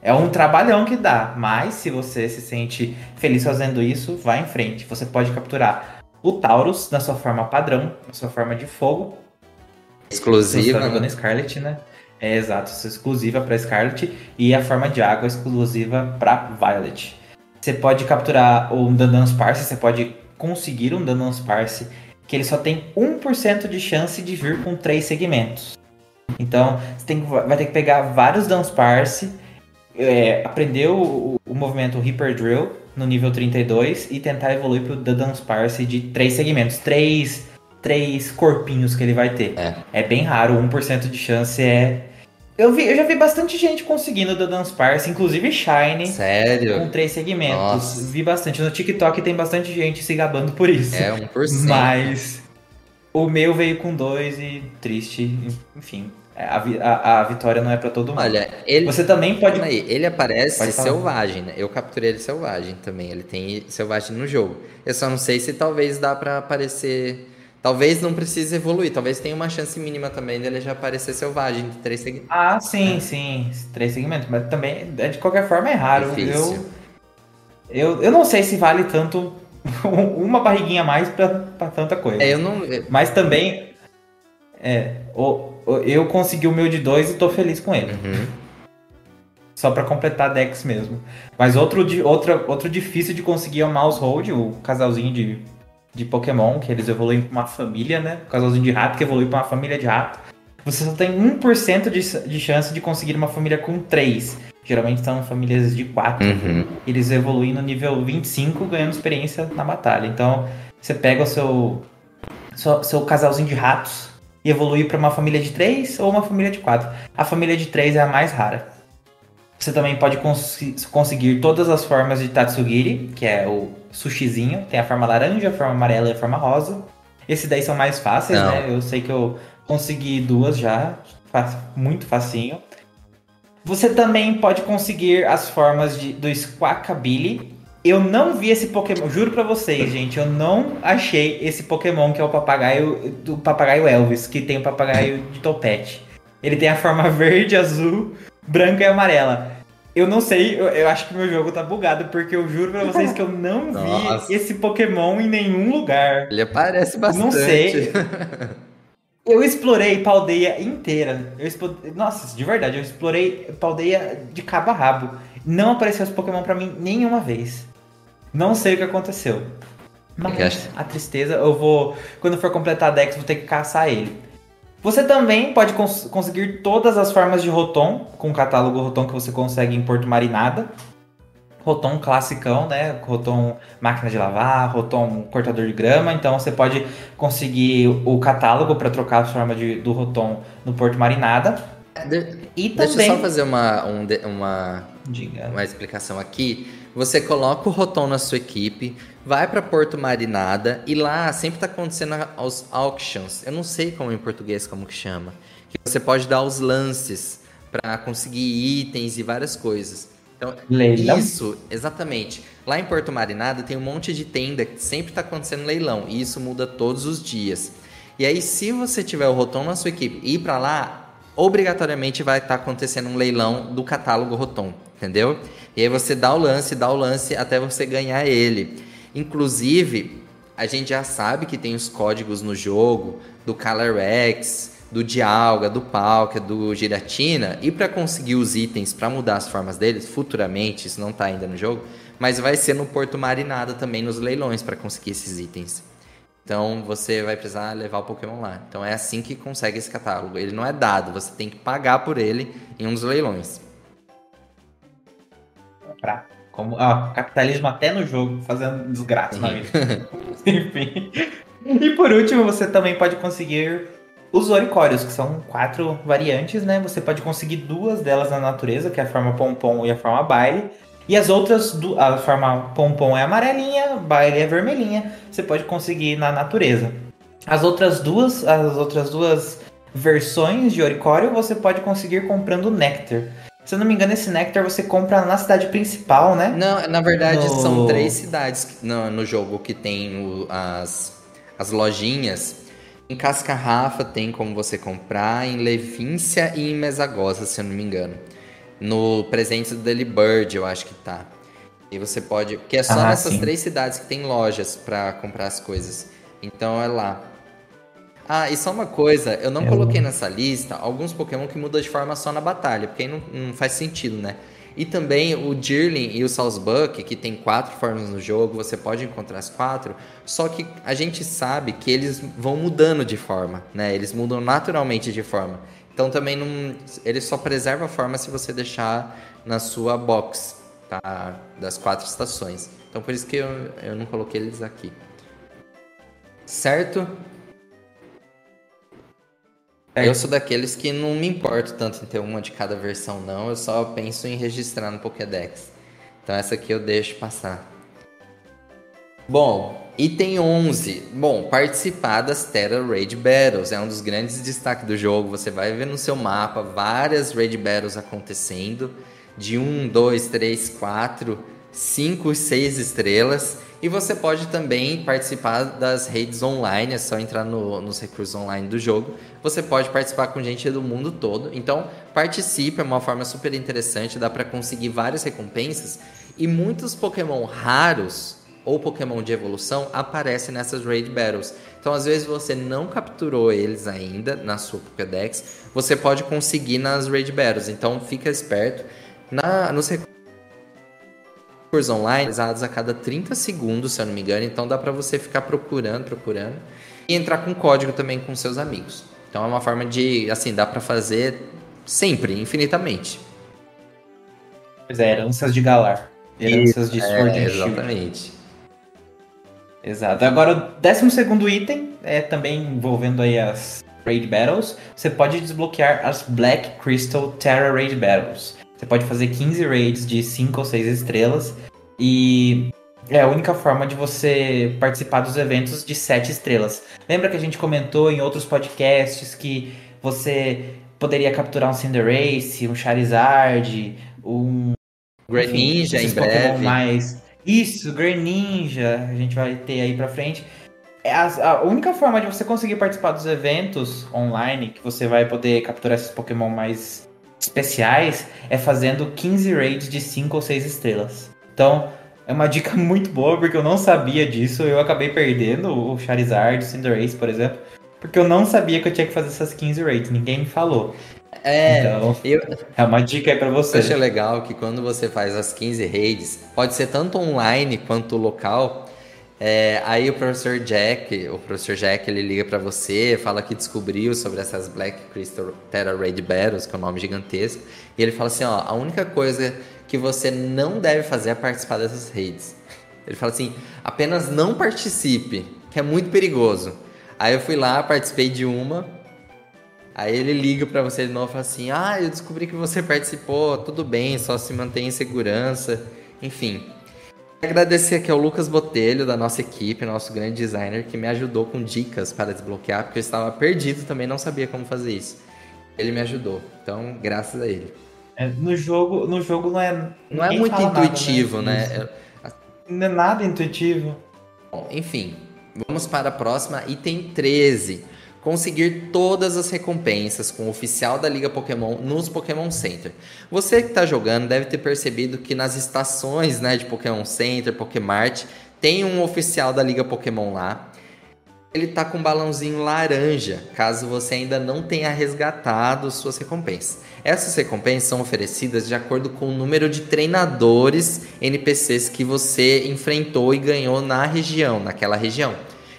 É um trabalhão que dá, mas se você se sente feliz fazendo isso, vá em frente. Você pode capturar o Taurus na sua forma padrão, na sua forma de fogo. Exclusiva. Você tá né? Scarlet, né? É exato, exclusiva para Scarlet e a forma de água exclusiva para Violet. Você pode capturar um Dandan Sparse, você pode conseguir um Dandan Sparse que ele só tem 1% de chance de vir com três segmentos. Então, você tem, vai ter que pegar vários Dunsparce, é, aprender o, o, movimento Reaper Drill no nível 32 e tentar evoluir para o Dunsparce de três segmentos. Três, três corpinhos que ele vai ter. É, é bem raro, 1% de chance é... Eu, vi, eu já vi bastante gente conseguindo o Dunsparce, inclusive Shine. Sério? Com três segmentos. Nossa. Vi bastante. No TikTok tem bastante gente se gabando por isso. É, 1%. Mas... O meu veio com dois e triste, enfim. A, a, a vitória não é para todo mundo. Olha, ele. Você também pode. Aí, ele aparece selvagem, né? Eu capturei ele selvagem também. Ele tem selvagem no jogo. Eu só não sei se talvez dá para aparecer. Talvez não precise evoluir. Talvez tenha uma chance mínima também dele já aparecer selvagem de três segmentos. Ah, sim, é. sim. Três segmentos. Mas também, de qualquer forma, é raro. Eu, eu, eu não sei se vale tanto [LAUGHS] uma barriguinha a mais para tanta coisa. É, eu não. Mas também. É, o, eu consegui o meu de dois e tô feliz com ele. Uhum. Só para completar Dex mesmo. Mas outro, outra, outro difícil de conseguir é o Mouse Hold, o casalzinho de, de Pokémon, que eles evoluem pra uma família, né? O casalzinho de rato que evolui pra uma família de rato. Você só tem 1% de, de chance de conseguir uma família com 3. Geralmente são famílias de 4. Uhum. Eles evoluem no nível 25, ganhando experiência na batalha. Então, você pega o seu, seu, seu casalzinho de ratos e evolui para uma família de 3 ou uma família de 4. A família de 3 é a mais rara. Você também pode cons conseguir todas as formas de Tatsugiri, que é o sushizinho. Tem a forma laranja, a forma amarela e a forma rosa. Esses daí são mais fáceis, Não. né? Eu sei que eu consegui duas já, muito facinho. Você também pode conseguir as formas de, do Squawkabilly. Eu não vi esse Pokémon, juro pra vocês, gente, eu não achei esse Pokémon que é o papagaio do papagaio Elvis, que tem o papagaio de topete. Ele tem a forma [LAUGHS] verde, azul, branca e amarela. Eu não sei, eu, eu, acho que meu jogo tá bugado, porque eu juro pra vocês que eu não [LAUGHS] vi esse Pokémon em nenhum lugar. Ele aparece bastante. Não sei. [LAUGHS] Eu explorei Paldeia inteira. Eu explorei, nossa, de verdade, eu explorei Paldeia de cabo a rabo. Não apareceu os Pokémon para mim nenhuma vez. Não sei o que aconteceu. Mas a tristeza, eu vou. Quando for completar a Dex, vou ter que caçar ele. Você também pode cons conseguir todas as formas de Rotom, com o catálogo Rotom que você consegue em Porto Marinada. Rotom classicão, né? Rotom máquina de lavar, Rotom cortador de grama. Então você pode conseguir o catálogo para trocar a forma de, do Rotom no Porto Marinada. De, e deixa também... eu só fazer uma, um, uma, uma explicação aqui. Você coloca o Rotom na sua equipe, vai para Porto Marinada e lá sempre está acontecendo os auctions. Eu não sei como em português como que chama. Que você pode dar os lances para conseguir itens e várias coisas. Então, leilão? Isso, exatamente. Lá em Porto Marinada tem um monte de tenda que sempre está acontecendo leilão. E isso muda todos os dias. E aí, se você tiver o Rotom na sua equipe e ir para lá, obrigatoriamente vai estar tá acontecendo um leilão do catálogo Rotom, entendeu? E aí você dá o lance, dá o lance até você ganhar ele. Inclusive, a gente já sabe que tem os códigos no jogo do Calyrex, do Dialga, do Palkia, do Giratina, e para conseguir os itens para mudar as formas deles, futuramente, isso não está ainda no jogo, mas vai ser no Porto Marinada também nos leilões para conseguir esses itens. Então você vai precisar levar o Pokémon lá. Então é assim que consegue esse catálogo. Ele não é dado, você tem que pagar por ele em um dos leilões. Pra, como, ó, capitalismo até no jogo, fazendo desgraça na vida. [LAUGHS] Enfim. E por último, você também pode conseguir os oricórios, que são quatro variantes, né? Você pode conseguir duas delas na natureza, que é a forma pompom e a forma baile. E as outras, a forma pompom é amarelinha, baile é vermelhinha, você pode conseguir na natureza. As outras duas, as outras duas versões de oricório você pode conseguir comprando néctar. Se eu não me engano, esse néctar você compra na cidade principal, né? Não, na verdade no... são três cidades no, no jogo que tem o, as, as lojinhas em Cascarrafa tem como você comprar, em Levíncia e em Mesagosa, se eu não me engano. No presente do Delibird, eu acho que tá. E você pode. Porque é só Ah, nessas sim. três cidades que tem lojas pra comprar as coisas. Então é lá. Ah, e só uma coisa, eu não Eu- coloquei nessa lista alguns Pokémon que mudam de forma só na batalha, porque aí não, não faz sentido, né? E também o Jirling e o Salisbuck, que tem quatro formas no jogo, você pode encontrar as quatro, só que a gente sabe que eles vão mudando de forma, né? Eles mudam naturalmente de forma. Então também não. Ele só preserva a forma se você deixar na sua box, tá? Das quatro estações. Então por isso que eu, eu não coloquei eles aqui. Certo? Certo. Eu sou daqueles que não me importo tanto em ter uma de cada versão, não. Eu só penso em registrar no Pokédex. Então essa aqui eu deixo passar. Bom, item 11. Bom, participar das Terra Raid Battles é um dos grandes destaques do jogo. Você vai ver no seu mapa várias Raid Battles acontecendo. De 1, 2, 3, 4, 5 e 6 estrelas. E você pode também participar das raids online, é só entrar no- nos recursos online do jogo. Você pode participar com gente do mundo todo. Então, participe, é uma forma super interessante, dá para conseguir várias recompensas. E muitos Pokémon raros ou Pokémon de evolução aparecem nessas Raid Battles. Então, às vezes você não capturou eles ainda na sua Pokédex, você pode conseguir nas Raid Battles. Então, fica esperto. Na, nos recursos online, usados a cada 30 segundos, se eu não me engano. Então, dá pra você ficar procurando, procurando. E entrar com código também com seus amigos. Então, é uma forma de, assim, dá pra fazer sempre, infinitamente. Pois é, heranças de Galar. Heranças de Sword É, and Shield. exatamente. Exato. Agora, o décimo segundo item é também envolvendo aí as Raid Battles. Você pode desbloquear as Black Crystal Terra Raid Battles. Você pode fazer 15 raids de 5 ou 6 estrelas. E é a única forma de você participar dos eventos de 7 estrelas. Lembra que a gente comentou em outros podcasts que você poderia capturar um Cinderace, um Charizard, um Greninja em breve. mais. Isso, Greninja, a gente vai ter aí pra frente. É a, a única forma de você conseguir participar dos eventos online, que você vai poder capturar esses Pokémon mais especiais, é fazendo 15 raids de 5 ou 6 estrelas. Então, é uma dica [LAUGHS] muito boa, porque eu não sabia disso. Eu acabei perdendo o Charizard, o Cinderace, por exemplo, porque eu não sabia que eu tinha que fazer essas 15 raids. Ninguém me falou. É, Então, eu, é uma dica aí pra eu você. acho legal que quando você faz as 15 raids, pode ser tanto online quanto local. é, aí o professor Jack, o professor Jack, ele liga pra você, fala que descobriu sobre essas Black Crystal Terra Raid Battles, que é um nome gigantesco, e ele fala assim, ó, a única coisa que você não deve fazer é participar dessas raids. Ele fala assim, apenas não participe, que é muito perigoso. Aí eu fui lá, participei de uma, Aí ele liga pra você de novo e fala assim: Ah, eu descobri que você participou, tudo bem, só se mantém em segurança. Enfim. Agradecer aqui ao Lucas Botelho, da nossa equipe, nosso grande designer, que me ajudou com dicas para desbloquear, porque eu estava perdido também, não sabia como fazer isso. Ele me ajudou, então, graças a ele. É, no jogo, no jogo não é. Não é muito fala nada, intuitivo, né? Isso. É- Não é nada intuitivo. Bom, enfim, vamos para a próxima, item 13. Conseguir todas as recompensas com o oficial da Liga Pokémon nos Pokémon Center. Você que está jogando deve ter percebido que nas estações né, de Pokémon Center, Pokémart, tem um oficial da Liga Pokémon lá. Ele tá com um balãozinho laranja, caso você ainda não tenha resgatado suas recompensas. Essas recompensas são oferecidas de acordo com o número de treinadores NPCs que você enfrentou e ganhou na região, naquela região.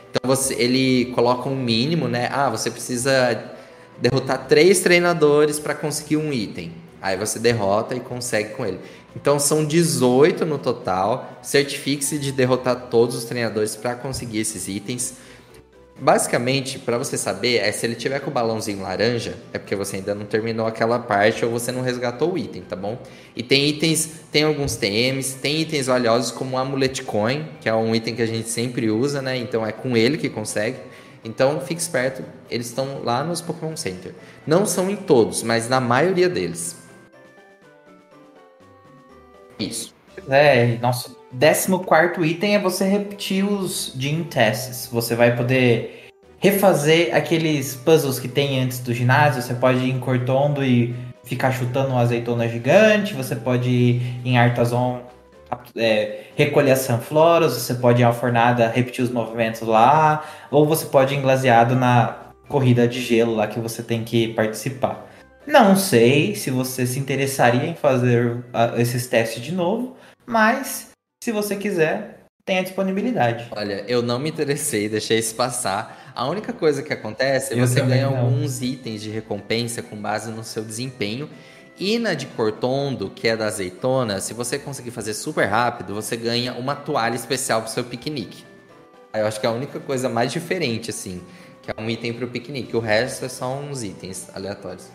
Então você, ele coloca um mínimo, né? Ah, você precisa derrotar três treinadores para conseguir um item. Aí você derrota e consegue com ele. Então são 18 no total. Certifique-se de derrotar todos os treinadores para conseguir esses itens. Basicamente, para você saber, é se ele tiver com o balãozinho laranja, é porque você ainda não terminou aquela parte ou você não resgatou o item, tá bom? E tem itens, tem alguns TMs, tem itens valiosos como o Amulet Coin, que é um item que a gente sempre usa, né? Então é com ele que consegue. Então fique esperto, eles estão lá nos Pokémon Center. Não são em todos, mas na maioria deles. Isso. É, nosso 14 item é você repetir os Gym Tests. Você vai poder refazer aqueles puzzles que tem antes do ginásio. Você pode ir em Cortondo e ficar chutando uma azeitona gigante. Você pode ir em Artazon é, recolher as sanfloras, você pode ir à fornada repetir os movimentos lá, ou você pode ir englaseado na corrida de gelo lá que você tem que participar. Não sei se você se interessaria em fazer esses testes de novo, mas se você quiser, tem a disponibilidade. Olha, eu não me interessei, deixei isso passar. A única coisa que acontece é você ganha não. alguns itens de recompensa com base no seu desempenho. E na de Cortondo, que é da azeitona, se você conseguir fazer super rápido, você ganha uma toalha especial pro seu piquenique. Eu acho que é a única coisa mais diferente, assim, que é um item pro piquenique. O resto é só uns itens aleatórios.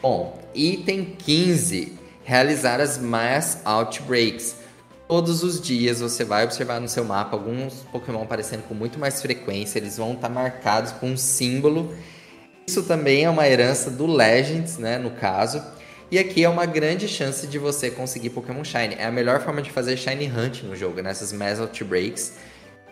Bom, item 15: realizar as Mass Outbreaks. Todos os dias você vai observar no seu mapa alguns Pokémon aparecendo com muito mais frequência, eles vão estar marcados com um símbolo. Isso também é uma herança do Legends, né, no caso. E aqui é uma grande chance de você conseguir Pokémon Shine. É a melhor forma de fazer Shine Hunt no jogo, nessas Mass Outbreaks.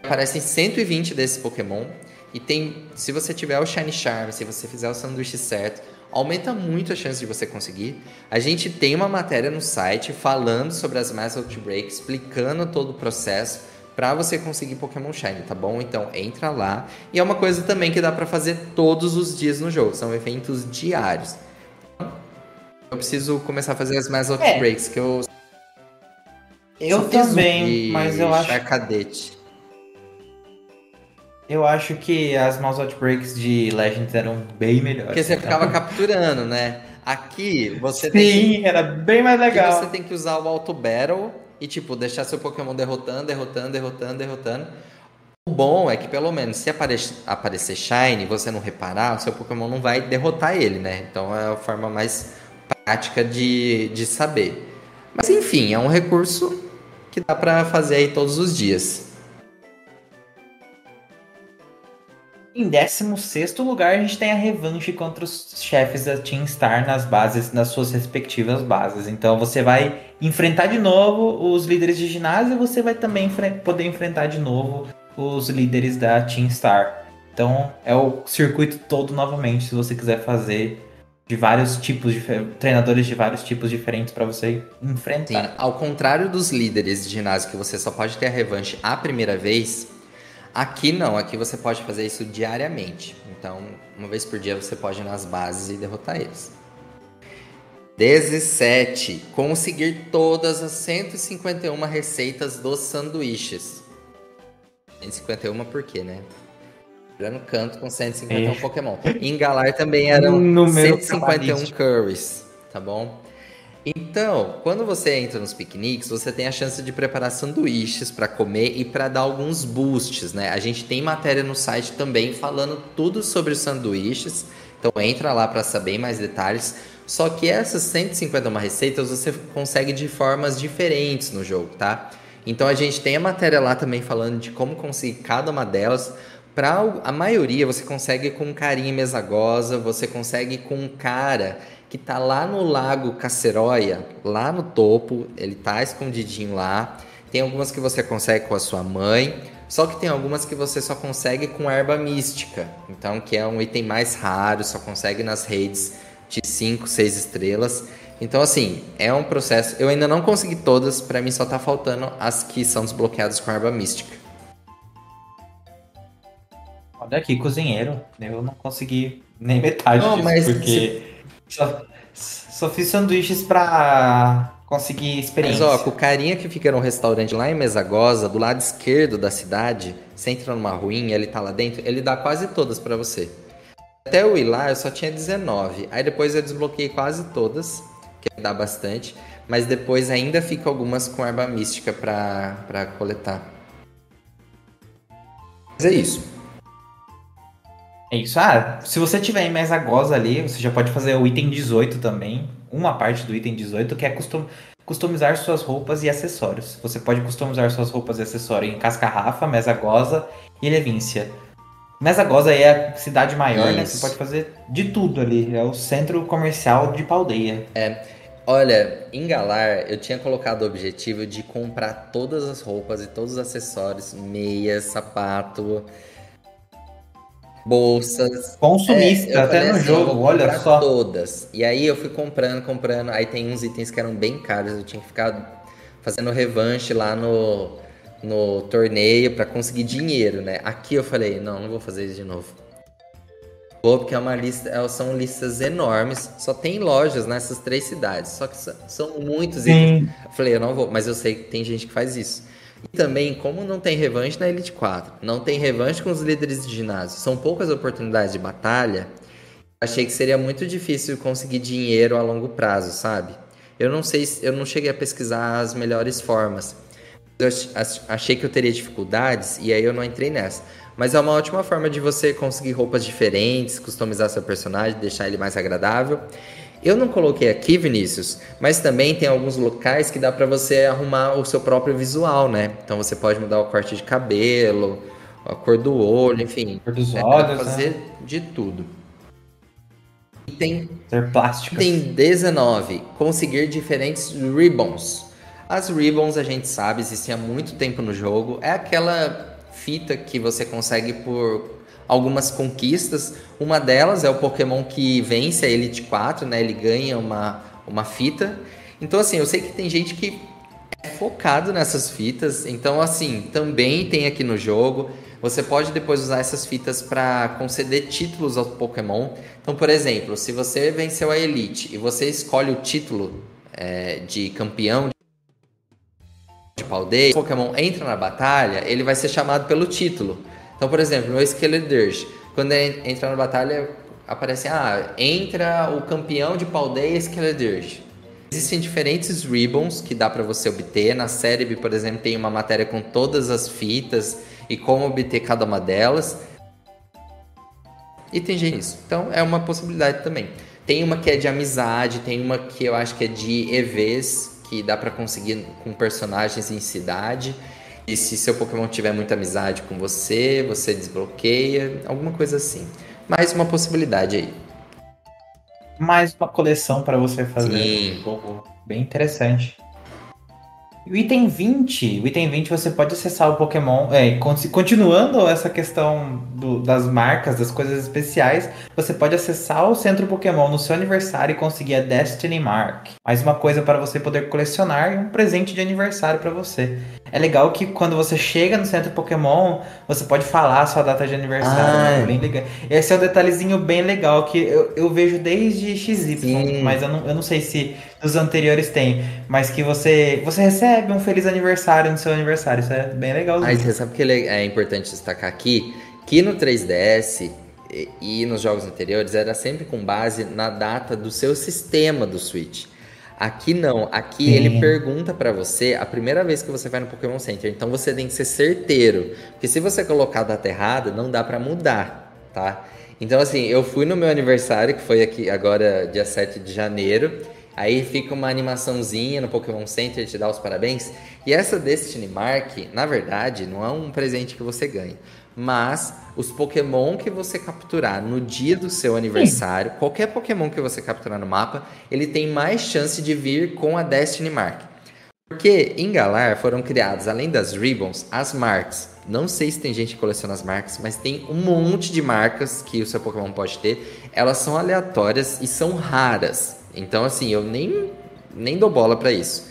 Aparecem 120 desses Pokémon. E tem, se você tiver o Shine Charm, se você fizer o sanduíche certo, aumenta muito a chance de você conseguir. A gente tem uma matéria no site falando sobre as Mass Outbreak, explicando todo o processo para você conseguir Pokémon Shine, tá bom? Então entra lá. E é uma coisa também que dá para fazer todos os dias no jogo, são eventos diários. Eu preciso começar a fazer as Mass Outbreaks, é. que eu eu também, mas eu acho Cadete. Eu acho que as mouse outbreaks de Legends eram bem melhores. Porque você ficava [LAUGHS] capturando, né? Aqui você Sim, tem que... era bem mais legal. Aqui você tem que usar o Auto Battle e, tipo, deixar seu Pokémon derrotando, derrotando, derrotando, derrotando. O bom é que, pelo menos, se apare... aparecer Shine e você não reparar, o seu Pokémon não vai derrotar ele, né? Então é a forma mais prática de, de saber. Mas enfim, é um recurso que dá pra fazer aí todos os dias. Em 16 lugar, a gente tem a revanche contra os chefes da Team Star nas bases, nas suas respectivas bases. Então você vai enfrentar de novo os líderes de ginásio e você vai também poder enfrentar de novo os líderes da Team Star. Então é o circuito todo novamente, se você quiser fazer de vários tipos de treinadores de vários tipos diferentes para você enfrentar. Sim, ao contrário dos líderes de ginásio que você só pode ter a revanche a primeira vez, Aqui não, aqui você pode fazer isso diariamente. Então, uma vez por dia você pode ir nas bases e derrotar eles. 17. Conseguir todas as 151 receitas dos sanduíches. 151 por quê, né? No canto com 151 é. Pokémon. Em Galar também eram 151 curries, tá bom? Então, quando você entra nos piqueniques, você tem a chance de preparar sanduíches para comer e para dar alguns boosts, né? A gente tem matéria no site também falando tudo sobre os sanduíches. Então entra lá para saber mais detalhes. Só que essas 151 receitas você consegue de formas diferentes no jogo, tá? Então a gente tem a matéria lá também falando de como conseguir cada uma delas. Para a maioria você consegue com carinha mesagosa, você consegue com cara que tá lá no Lago Caceroia, lá no topo, ele tá escondidinho lá. Tem algumas que você consegue com a sua mãe, só que tem algumas que você só consegue com erva mística. Então, que é um item mais raro, só consegue nas redes de 5, 6 estrelas. Então, assim, é um processo. Eu ainda não consegui todas, para mim só tá faltando as que são desbloqueadas com erva mística. Olha aqui, cozinheiro. Eu não consegui nem metade não, disso, porque. Só, só fiz sanduíches pra conseguir experiência. Mas ó, o carinha que fica no restaurante lá em Mesagosa, do lado esquerdo da cidade, você entra numa ruinha, ele tá lá dentro, ele dá quase todas para você. Até eu ir lá, eu só tinha 19. Aí depois eu desbloqueei quase todas, que dá bastante. Mas depois ainda fica algumas com erva mística pra, pra coletar. Mas é isso. É isso. Ah, se você tiver em mesa goza ali, você já pode fazer o item 18 também. Uma parte do item 18 que é custom, customizar suas roupas e acessórios. Você pode customizar suas roupas e acessórios em Cascarrafa, Mesa Goza e Levíncia. Mesa Goza é a cidade maior, isso. né? Você pode fazer de tudo ali. É o centro comercial de Paldeia. É. Olha, em Galar eu tinha colocado o objetivo de comprar todas as roupas e todos os acessórios, meias, sapato, bolsas. Consumista, é, até no assim, jogo, olha só. Todas. E aí eu fui comprando, comprando. Aí tem uns itens que eram bem caros, eu tinha que ficar fazendo revanche lá no, no torneio para conseguir dinheiro, né? Aqui eu falei, não, não vou fazer isso de novo. Vou porque é uma lista, é, são listas enormes, só tem lojas nessas três cidades, só que são muitos itens. Eu falei, eu não vou, mas eu sei que tem gente que faz isso. E também, como não tem revanche na Elite 4, não tem revanche com os líderes de ginásio, são poucas oportunidades de batalha, achei que seria muito difícil conseguir dinheiro a longo prazo, sabe? Eu não sei, eu não cheguei a pesquisar as melhores formas. Eu achei que eu teria dificuldades e aí eu não entrei nessa. Mas é uma ótima forma de você conseguir roupas diferentes, customizar seu personagem, deixar ele mais agradável. Eu não coloquei aqui, Vinícius, mas também tem alguns locais que dá para você arrumar o seu próprio visual, né? Então você pode mudar o corte de cabelo, a cor do olho, enfim. Cor dos olhos, fazer né? de tudo. E tem Ser plástico. Tem 19, conseguir diferentes ribbons. As ribbons a gente sabe, existem há muito tempo no jogo. É aquela fita que você consegue por algumas conquistas. Uma delas é o Pokémon que vence a Elite 4, né? Ele ganha uma, uma fita. Então, assim, eu sei que tem gente que é focado nessas fitas. Então, assim, também tem aqui no jogo. Você pode depois usar essas fitas para conceder títulos ao Pokémon. Então, por exemplo, se você venceu a Elite e você escolhe o título é, de campeão de Paldeia, o Pokémon entra na batalha, ele vai ser chamado pelo título. Então, por exemplo, no Skeledirge, quando ele entra na batalha, aparece, ah, entra o campeão de Paldeia Skeledirge. Existem diferentes ribbons que dá para você obter. Na série, por exemplo, tem uma matéria com todas as fitas e como obter cada uma delas. E tem gente isso. Então, é uma possibilidade também. Tem uma que é de amizade, tem uma que eu acho que é de EVs, que dá para conseguir com personagens em cidade. E se seu Pokémon tiver muita amizade com você, você desbloqueia, alguma coisa assim. Mais uma possibilidade aí. Mais uma coleção para você fazer. Sim. Bem interessante. O item 20, o item 20 você pode acessar o Pokémon. É, continuando essa questão do, das marcas, das coisas especiais, você pode acessar o centro Pokémon no seu aniversário e conseguir a Destiny Mark. Mais uma coisa para você poder colecionar e um presente de aniversário para você. É legal que quando você chega no centro Pokémon, você pode falar a sua data de aniversário. Ah, né? bem legal. Esse é um detalhezinho bem legal que eu, eu vejo desde XY, Sim. mas eu não, eu não sei se dos anteriores tem. Mas que você, você recebe um feliz aniversário no seu aniversário. Isso é bem legal. Mas você sabe que é importante destacar aqui que no 3DS e, e nos jogos anteriores era sempre com base na data do seu sistema do Switch. Aqui não, aqui Sim. ele pergunta para você a primeira vez que você vai no Pokémon Center. Então você tem que ser certeiro, porque se você colocar a data errada, não dá para mudar, tá? Então assim, eu fui no meu aniversário, que foi aqui agora dia 7 de janeiro, aí fica uma animaçãozinha no Pokémon Center te dá os parabéns. E essa Destiny Mark, na verdade, não é um presente que você ganha mas os Pokémon que você capturar no dia do seu aniversário, Sim. qualquer Pokémon que você capturar no mapa, ele tem mais chance de vir com a Destiny Mark. Porque em Galar foram criadas, além das Ribbons, as marcas. Não sei se tem gente que coleciona as marcas, mas tem um monte de marcas que o seu Pokémon pode ter. Elas são aleatórias e são raras. Então, assim, eu nem, nem dou bola para isso.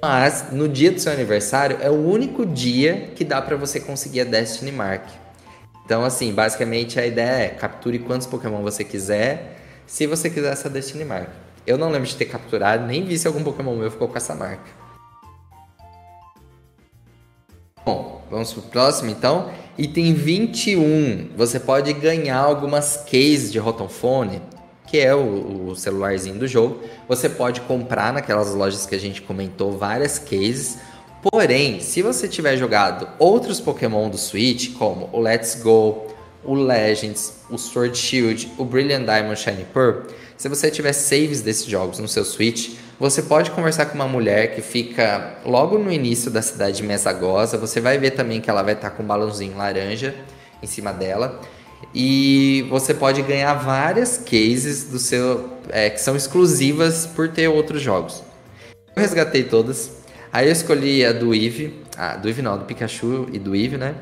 Mas no dia do seu aniversário é o único dia que dá para você conseguir a Destiny Mark. Então, assim, basicamente a ideia é capture quantos Pokémon você quiser, se você quiser essa Destiny Mark. Eu não lembro de ter capturado, nem vi se algum Pokémon meu ficou com essa marca. Bom, vamos pro próximo então. Item 21. Você pode ganhar algumas cases de Rotomphone que é o, o, celularzinho do jogo. Você pode comprar naquelas lojas que a gente comentou várias cases. Porém, se você tiver jogado outros Pokémon do Switch, como o Let's Go, o Legends, o Sword Shield, o Brilliant Diamond Shiny Pearl, se você tiver saves desses jogos no seu Switch, você pode conversar com uma mulher que fica logo no início da cidade de Mesagosa. Você vai ver também que ela vai estar com um balãozinho laranja em cima dela. E você pode ganhar várias cases do seu é, que são exclusivas por ter outros jogos. Eu resgatei todas. Aí eu escolhi a do Eve, a do Eve não, do Pikachu e do Eve, né?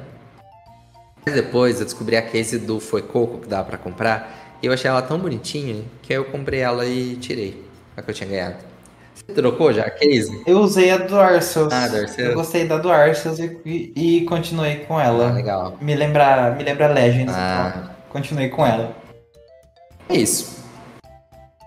Depois eu descobri a case do Foi Coco que dá para comprar. E eu achei ela tão bonitinha que eu comprei ela e tirei a que eu tinha ganhado. Você trocou já a case? Eu usei a do Arceus. Ah, do Arceus. Eu gostei da do Arceus e, e, continuei com ela. Ah, legal. Me lembra, me lembra Legends. Ah. então continuei com ela. É isso.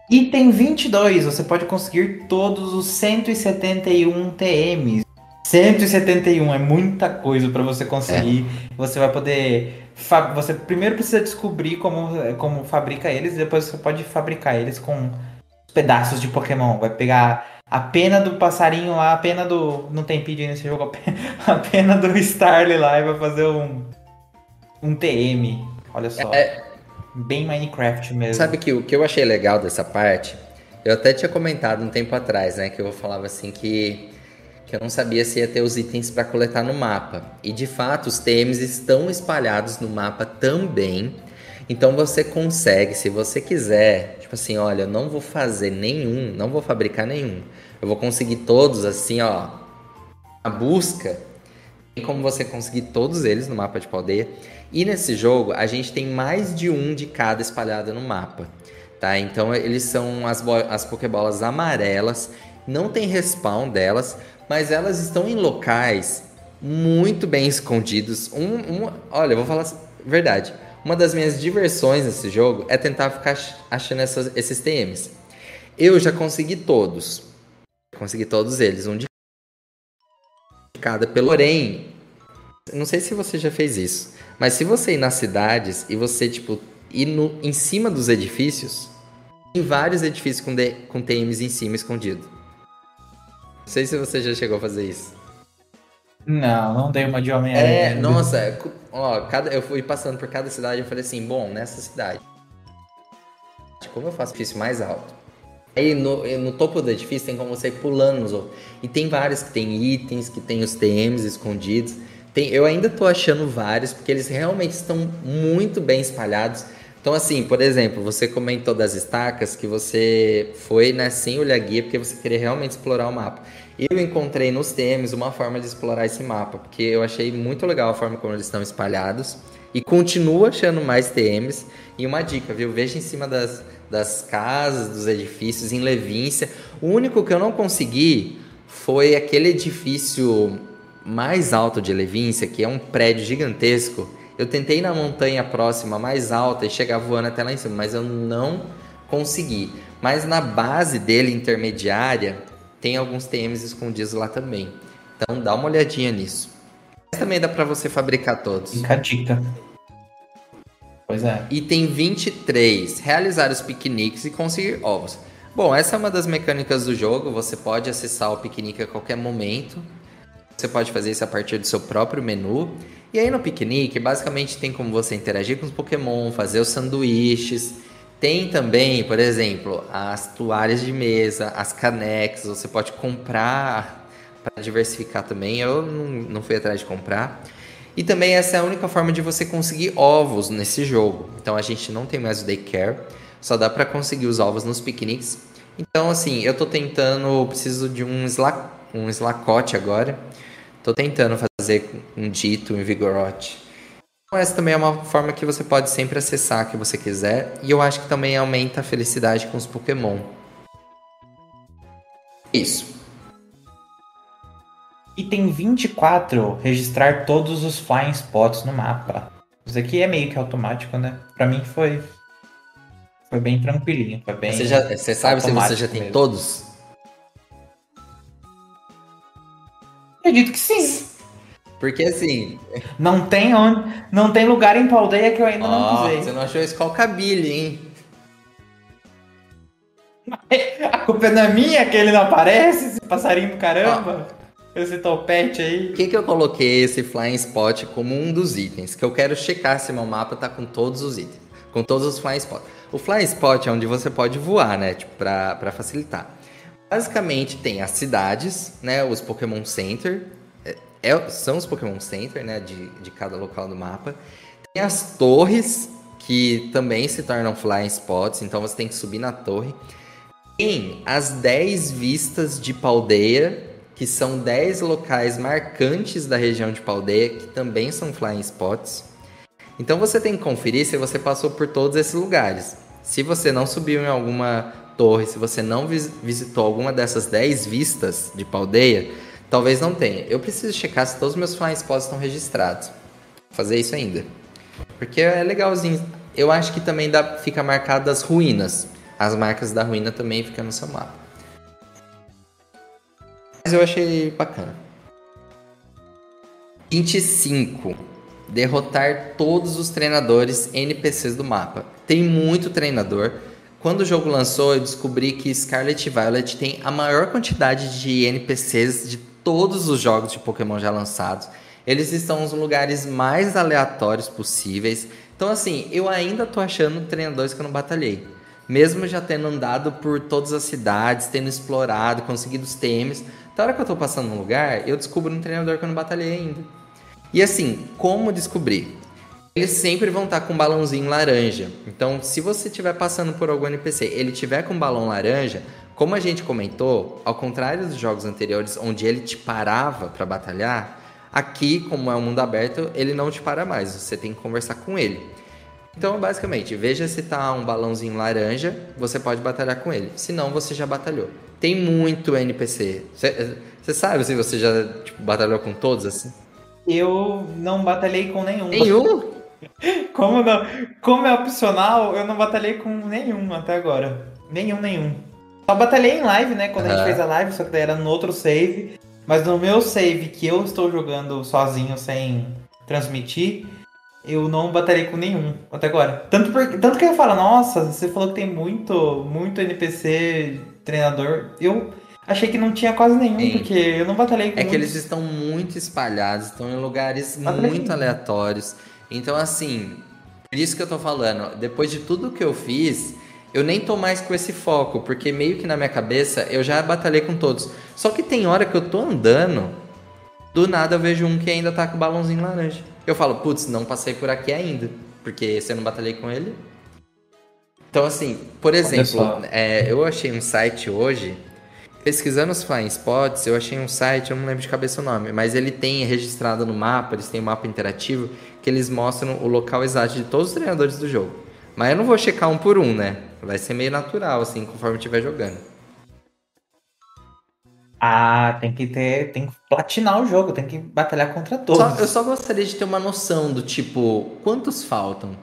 Item 22, você pode conseguir todos os 171 TMs. 171 é muita coisa para você conseguir. Você vai poder. Você primeiro precisa descobrir como, como fabrica eles, e depois você pode fabricar eles com pedaços de Pokémon. Vai pegar a pena do passarinho lá, a pena do. Não tem PID nesse jogo, a pe- [LAUGHS] a pena do Starly lá e vai fazer um. Um TM. Olha só. É- Bem Minecraft mesmo. Sabe que o que eu achei legal dessa parte? Eu até tinha comentado um tempo atrás, né? Que eu falava assim que, que eu não sabia se ia ter os itens para coletar no mapa. E de fato, os TMs estão espalhados no mapa também. Então você consegue, se você quiser, tipo assim, olha, eu não vou fazer nenhum, não vou fabricar nenhum. Eu vou conseguir todos assim, ó. A busca tem como você conseguir todos eles no mapa de Paldeia. E nesse jogo, a gente tem mais de um de cada espalhado no mapa. Tá? Então eles são as, as Pokébolas amarelas. Não tem respawn delas, mas elas estão em locais muito bem escondidos. Um, um- olha, eu vou falar verdade. Uma das minhas diversões nesse jogo é tentar ficar ach- achando essas- esses TMs. Eu já consegui todos. Consegui todos eles, um de cada. Porém, não sei se você já fez isso, mas se você ir nas cidades e você, tipo, ir no, em cima dos edifícios, tem vários edifícios com, D- com TMs em cima escondido. Não sei se você já chegou a fazer isso. Não, não dei uma de Homem-Aranha. É, ainda. nossa, é ó, cada, eu fui passando por cada cidade e falei assim, bom, nessa cidade, como eu faço o edifício mais alto? Aí no, no topo do edifício tem como você ir pulando nos outros. E tem vários que tem itens, que tem os TMs escondidos. Tem, eu ainda tô achando vários, porque eles realmente estão muito bem espalhados. Então, assim, por exemplo, você comentou das estacas que você foi né, sem olhar guia, porque você queria realmente explorar o mapa. Eu encontrei nos TMs uma forma de explorar esse mapa, porque eu achei muito legal a forma como eles estão espalhados. E continuo achando mais TMs. E uma dica, viu? Veja em cima das, das casas, dos edifícios, em Levíncia. O único que eu não consegui foi aquele edifício mais alto de Levíncia, que é um prédio gigantesco. Eu tentei ir na montanha próxima, mais alta, e chegar voando até lá em cima, mas eu não consegui. Mas na base dele, intermediária, tem alguns TMs escondidos lá também. Então dá uma olhadinha nisso. Mas também dá pra você fabricar todos. Fica a dica. Pois é. Item 23. Realizar os piqueniques e conseguir ovos. Bom, essa é uma das mecânicas do jogo. Você pode acessar o piquenique a qualquer momento. Você pode fazer isso a partir do seu próprio menu. E aí no piquenique, basicamente tem como você interagir com os Pokémon, fazer os sanduíches. Tem também, por exemplo, as toalhas de mesa, as canecas. Você pode comprar para diversificar também. Eu não, não fui atrás de comprar. E também essa é a única forma de você conseguir ovos nesse jogo. Então a gente não tem mais o daycare, só dá para conseguir os ovos nos piqueniques. Então assim, eu tô tentando, preciso de um, sla, um slacote agora. Tô tentando fazer um dito, um vigorote. Então, essa também é uma forma que você pode sempre acessar que você quiser. E eu acho que também aumenta a felicidade com os Pokémon. Isso. Item 24, registrar todos os flying spots no mapa. Isso aqui é meio que automático, né? Pra mim foi foi bem tranquilinho, foi bem Você, já, você sabe se você já tem mesmo. todos? Acredito que sim. Porque assim, Não tem onde, não tem lugar em Paldeia que eu ainda não Ó, pisei. você não achou Skullcabile, hein? [LAUGHS] A culpa não é minha que ele não aparece, esse passarinho do caramba. Esse topete Por aí. que, que eu coloquei esse Flying Spot como um dos itens? Que eu quero checar se meu mapa tá com todos os itens. Com todos os Flying Spots. O Flying Spot é onde você pode voar, né? Tipo, pra, pra facilitar. Basicamente tem as cidades, né? Os Pokémon Center. É, são os Pokémon Center, né? De, de cada local do mapa. Tem as torres, que também se tornam Flying Spots. Então você tem que subir na torre. Tem as 10 vistas de Paldeia, que são 10 locais marcantes da região de Paldeia, que também são flying spots. Então você tem que conferir se você passou por todos esses lugares. Se você não subiu em alguma torre, se você não vis visitou alguma dessas 10 vistas de Paldeia, talvez não tenha. Eu preciso checar se todos os meus spots estão registrados. Vou fazer isso ainda. Porque é legalzinho. Eu acho que também dá, fica marcado as ruínas. As marcas da ruína também ficam no seu mapa. Mas eu achei bacana. 25. Derrotar todos os treinadores NPCs do mapa. Tem muito treinador. Quando o jogo lançou, eu descobri que Scarlet Violet tem a maior quantidade de NPCs de todos os jogos de Pokémon já lançados. Eles estão nos lugares mais aleatórios possíveis. Então, assim, eu ainda tô achando treinadores que eu não batalhei. Mesmo já tendo andado por todas as cidades, tendo explorado, conseguido os TMs. Da hora que eu tô passando num lugar, eu descubro um treinador que eu não batalhei ainda. E assim, como descobrir? Eles sempre vão estar com um balãozinho laranja. Então, se você estiver passando por algum NPC, ele tiver com um balão laranja, como a gente comentou, ao contrário dos jogos anteriores, onde ele te parava para batalhar, aqui, como é um mundo aberto, ele não te para mais. Você tem que conversar com ele. Então, basicamente, veja se tá um balãozinho laranja, você pode batalhar com ele. Se não, você já batalhou. Tem muito NPC. Você sabe se você já tipo, batalhou com todos assim? Eu não batalhei com nenhum. Nenhum? [LAUGHS] Como, não, como é opcional, eu não batalhei com nenhum até agora. Nenhum, nenhum. Só batalhei em live, né? Quando uhum. a gente fez a live, só que daí era no outro save. Mas no meu save, que eu estou jogando sozinho, sem transmitir, eu não batalhei com nenhum até agora. Tanto, por, tanto que eu falo, nossa, você falou que tem muito, muito NPC treinador. Eu achei que não tinha quase nenhum, Sim. porque eu não batalhei com É que eles estão muito espalhados, estão em lugares muito aleatórios. Então, assim, por isso que eu tô falando, depois de tudo que eu fiz, eu nem tô mais com esse foco, porque meio que na minha cabeça eu já batalhei com todos. Só que tem hora que eu tô andando, do nada eu vejo um que ainda tá com o balãozinho laranja. Eu falo, putz, não passei por aqui ainda, porque se eu não batalhei com ele. Então, assim, por exemplo, é, eu achei um site hoje pesquisando os flying spots, eu achei um site, eu não lembro de cabeça o nome, mas ele tem registrado no mapa, eles têm um mapa interativo que eles mostram o local exato de todos os treinadores do jogo. Mas eu não vou checar um por um, né? Vai ser meio natural, assim, conforme estiver jogando. Ah, tem que ter. Tem que platinar o jogo, tem que batalhar contra todos. Só, eu só gostaria de ter uma noção do tipo, quantos faltam?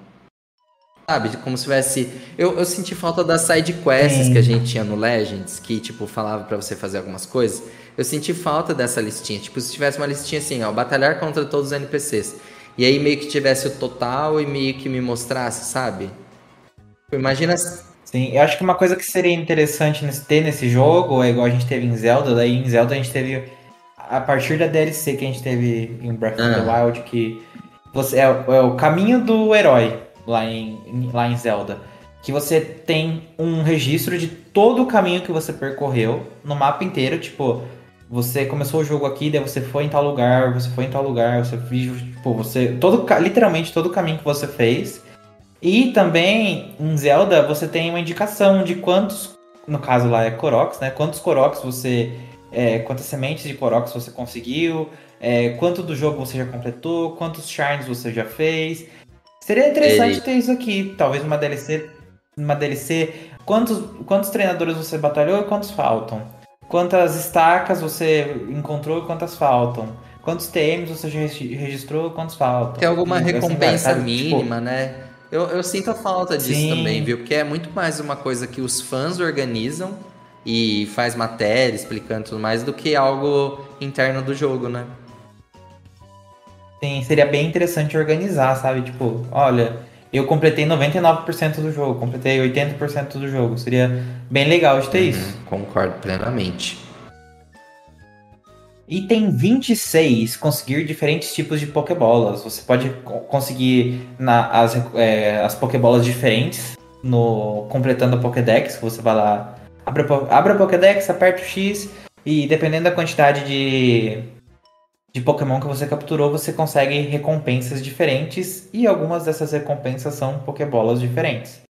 Sabe, como se tivesse. Eu, eu senti falta das side quests Sim. que a gente tinha no Legends, que, tipo, falava para você fazer algumas coisas. Eu senti falta dessa listinha. Tipo, se tivesse uma listinha assim, ó, batalhar contra todos os NPCs. E aí meio que tivesse o total e meio que me mostrasse, sabe? Imagina. Sim, eu acho que uma coisa que seria interessante ter nesse jogo é igual a gente teve em Zelda, daí em Zelda a gente teve. A partir da DLC que a gente teve em Breath of the ah. Wild, que você é, é o caminho do herói lá em, lá em Zelda. Que você tem um registro de todo o caminho que você percorreu no mapa inteiro. Tipo, você começou o jogo aqui, daí você foi em tal lugar, você foi em tal lugar, você viu, tipo, você. Todo, literalmente todo o caminho que você fez. E também em Zelda você tem uma indicação de quantos, no caso lá é Koroks, né? Quantos Koroks você. É, quantas sementes de Koroks você conseguiu, é, quanto do jogo você já completou, quantos Shrines você já fez. Seria interessante Ele... ter isso aqui, talvez uma DLC, uma DLC. Quantos, quantos treinadores você batalhou e quantos faltam? Quantas estacas você encontrou e quantas faltam? Quantos TMs você já registrou e quantos faltam? Tem alguma recompensa assim, mínima, tipo... né? Eu, eu sinto a falta disso Sim. também, viu? Porque é muito mais uma coisa que os fãs organizam e faz matéria explicando tudo mais do que algo interno do jogo, né? Sim, seria bem interessante organizar, sabe? Tipo, olha, eu completei 99% do jogo, completei 80% do jogo. Seria bem legal de ter uhum, isso. Concordo plenamente. Item 26, conseguir diferentes tipos de Pokébolas. Você pode conseguir na, as, é, as Pokébolas diferentes no completando a Pokédex. Você vai lá, abre, abre a Pokédex, aperta o X e dependendo da quantidade de de Pokémon que você capturou, você consegue recompensas diferentes e algumas dessas recompensas são Pokébolas diferentes.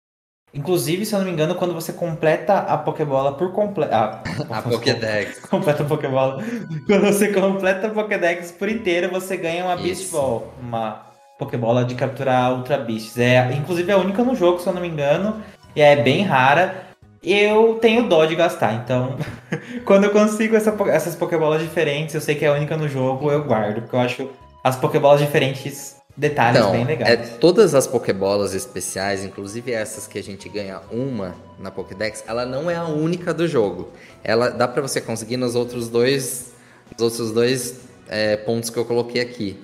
Inclusive, se eu não me engano, quando você completa a Pokébola por completo. Ah, a [LAUGHS] Pokédex. [LAUGHS] completa a Pokébola. Quando você completa a Pokédex por inteiro, você ganha uma Beast Ball. Uma Pokébola de capturar Ultra Beasts. É, inclusive, é a única no jogo, se eu não me engano. E é bem rara. Eu tenho dó de gastar, então [LAUGHS] quando eu consigo essa, essas Pokébolas diferentes, eu sei que é a única no jogo, eu guardo, porque eu acho as Pokébolas diferentes detalhes Então, bem é, legais. todas as Pokébolas especiais, inclusive essas que a gente ganha uma na Pokédex, ela não é a única do jogo. Ela dá pra você conseguir nos outros dois, nos outros dois é, pontos que eu coloquei aqui.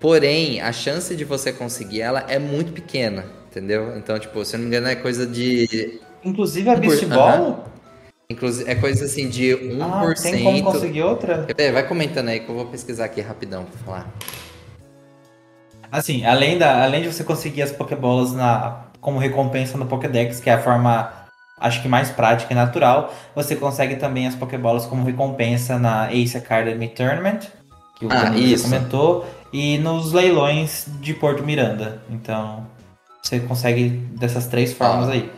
Porém, a chance de você conseguir ela é muito pequena, entendeu? Então, tipo, se eu não me engano, é coisa de. Inclusive a Beast. Ball, Inclusive, é coisa assim de 1%. ah, tem como conseguir outra? É, vai comentando aí que eu vou pesquisar aqui rapidão pra falar. Assim, além, da, além de você conseguir as Pokébolas na, como recompensa no Pokédex, que é a forma, acho que mais prática e natural, você consegue também as Pokébolas como recompensa na Ace Academy Tournament, que o Ah, comentou, e nos leilões de Porto Miranda. Então, você consegue dessas três formas Ah. aí.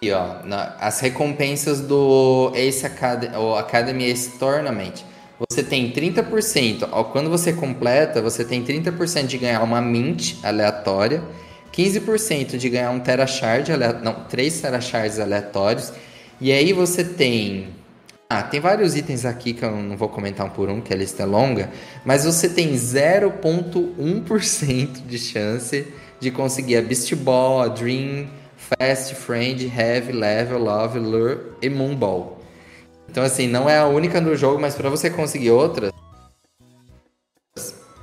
E ó, na- as recompensas do Ace Academy, Academy Ace Tournament. Você tem 30%, ó, quando você completa, você tem 30% de ganhar uma mint aleatória, 15% de ganhar um Tera Shard, alea- não, 3 Tera Shards aleatórios, e aí você tem ah, tem vários itens aqui que eu não vou comentar um por um, que a lista é longa, mas você tem 0.1% de chance de conseguir a Beast Ball, a Dream, Fast, Friend, Heavy, Level, Love, Lure e Moon Ball. Então assim, não é a única do jogo, mas para você conseguir outras,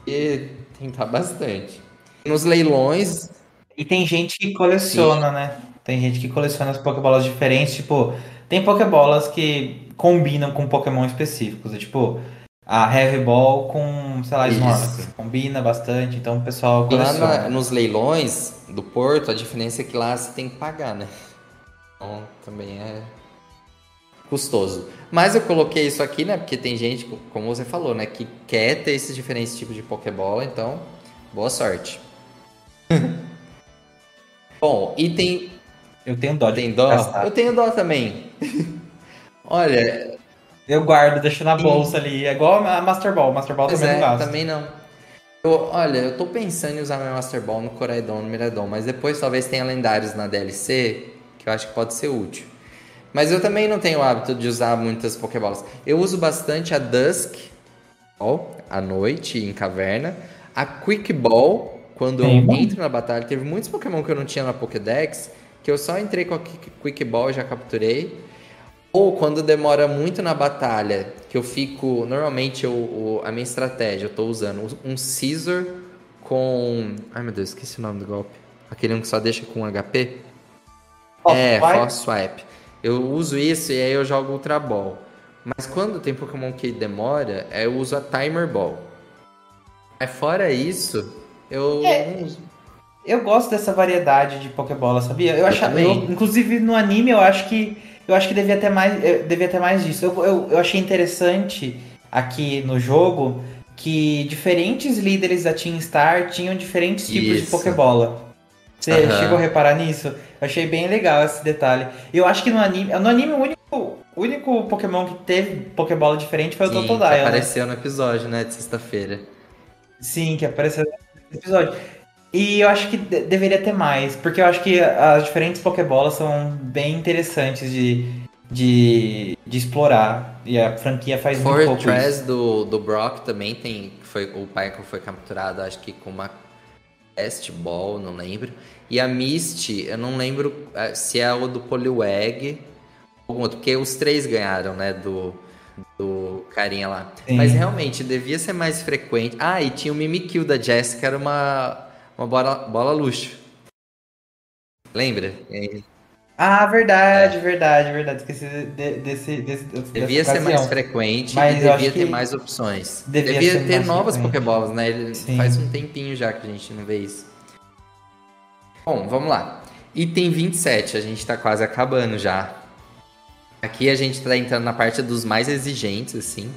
e tentar bastante. Nos leilões, E tem gente que coleciona, né? Tem gente que coleciona as Pokébolas diferentes, tipo, tem Pokébolas que combinam com Pokémon específicos, é tipo a Heavy Ball com, sei lá. Snorlax, combina bastante, então o pessoal lá coleciona. na- nos leilões do Porto, a diferença é que lá você tem que pagar, né? Então também é custoso. Mas eu coloquei isso aqui, né? Porque tem gente, como você falou, né? Que quer ter esses diferentes tipos de Pokébola, então boa sorte. [LAUGHS] Bom, e tem, Eu tenho dó tem dó? gastar. Eu tenho dó também. [LAUGHS] Olha, Eu guardo, deixo na bolsa ali, é igual a Master Ball, Master Ball Pois também é, não gasto. também não. Eu- olha, eu tô pensando em usar meu Master Ball no Coraidon, no Miradon, mas depois talvez tenha lendários na DLC que eu acho que pode ser útil. Mas eu também não tenho o hábito de usar muitas Pokébolas. Eu uso bastante a Dusk Ball, à noite, em caverna. A Quick Ball, quando eu entro na batalha. Teve muitos Pokémon que eu não tinha na Pokédex, que eu só entrei com a Quick Ball e já capturei. Ou quando demora muito na batalha, que eu fico. Normalmente eu, o- a minha estratégia, eu tô usando um Scissor com. Ai meu Deus, esqueci o nome do golpe. Aquele um que só deixa com HP? False é, Swipe? False Swipe. Eu uso isso e aí eu jogo Ultra Ball. Mas quando tem Pokémon que demora, eu uso a Timer Ball. Mas fora isso, eu É. não uso. Eu gosto dessa variedade de Pokébola, sabia? Eu, também. eu, inclusive no anime eu acho que eu acho que devia ter mais, devia ter mais disso. Eu, eu, eu achei interessante aqui no jogo que diferentes líderes da Team Star tinham diferentes tipos de Isso. Pokébola. Você Aham. chegou a reparar nisso? Eu achei bem legal esse detalhe. Eu acho que no anime, no anime o único, o único Pokémon que teve Pokébola diferente foi o Sim, que Totodile. né? apareceu no episódio, né, de sexta-feira. Sim, que apareceu nesse episódio. E eu acho que de- deveria ter mais, porque eu acho que as diferentes Pokébolas são bem interessantes de, de, de explorar. E a franquia faz muito pouco isso. Fortress do, do Brock também tem. Foi, o Pyco foi capturado, acho que com uma Ball, não lembro. E a Misty, eu não lembro eh, se é o do Poliwag ou outro, porque os três ganharam, né? Do, do carinha lá. Sim. Mas realmente devia ser mais frequente. Ah, e tinha o Mimikyu da Jessica, era uma, uma bola, bola luxo. Lembra? É, Ah, verdade, verdade, verdade. Esqueci de- desse, desse, Devia ser mais ocasião. frequente Mas e devia ter mais opções. devia Devia, ter mais novas frequente. Pokéballs, né? Sim. Faz um tempinho já que a gente não vê isso. Bom, vamos lá. Item 27, a gente tá quase acabando já. Aqui a gente tá entrando na parte dos mais exigentes, assim.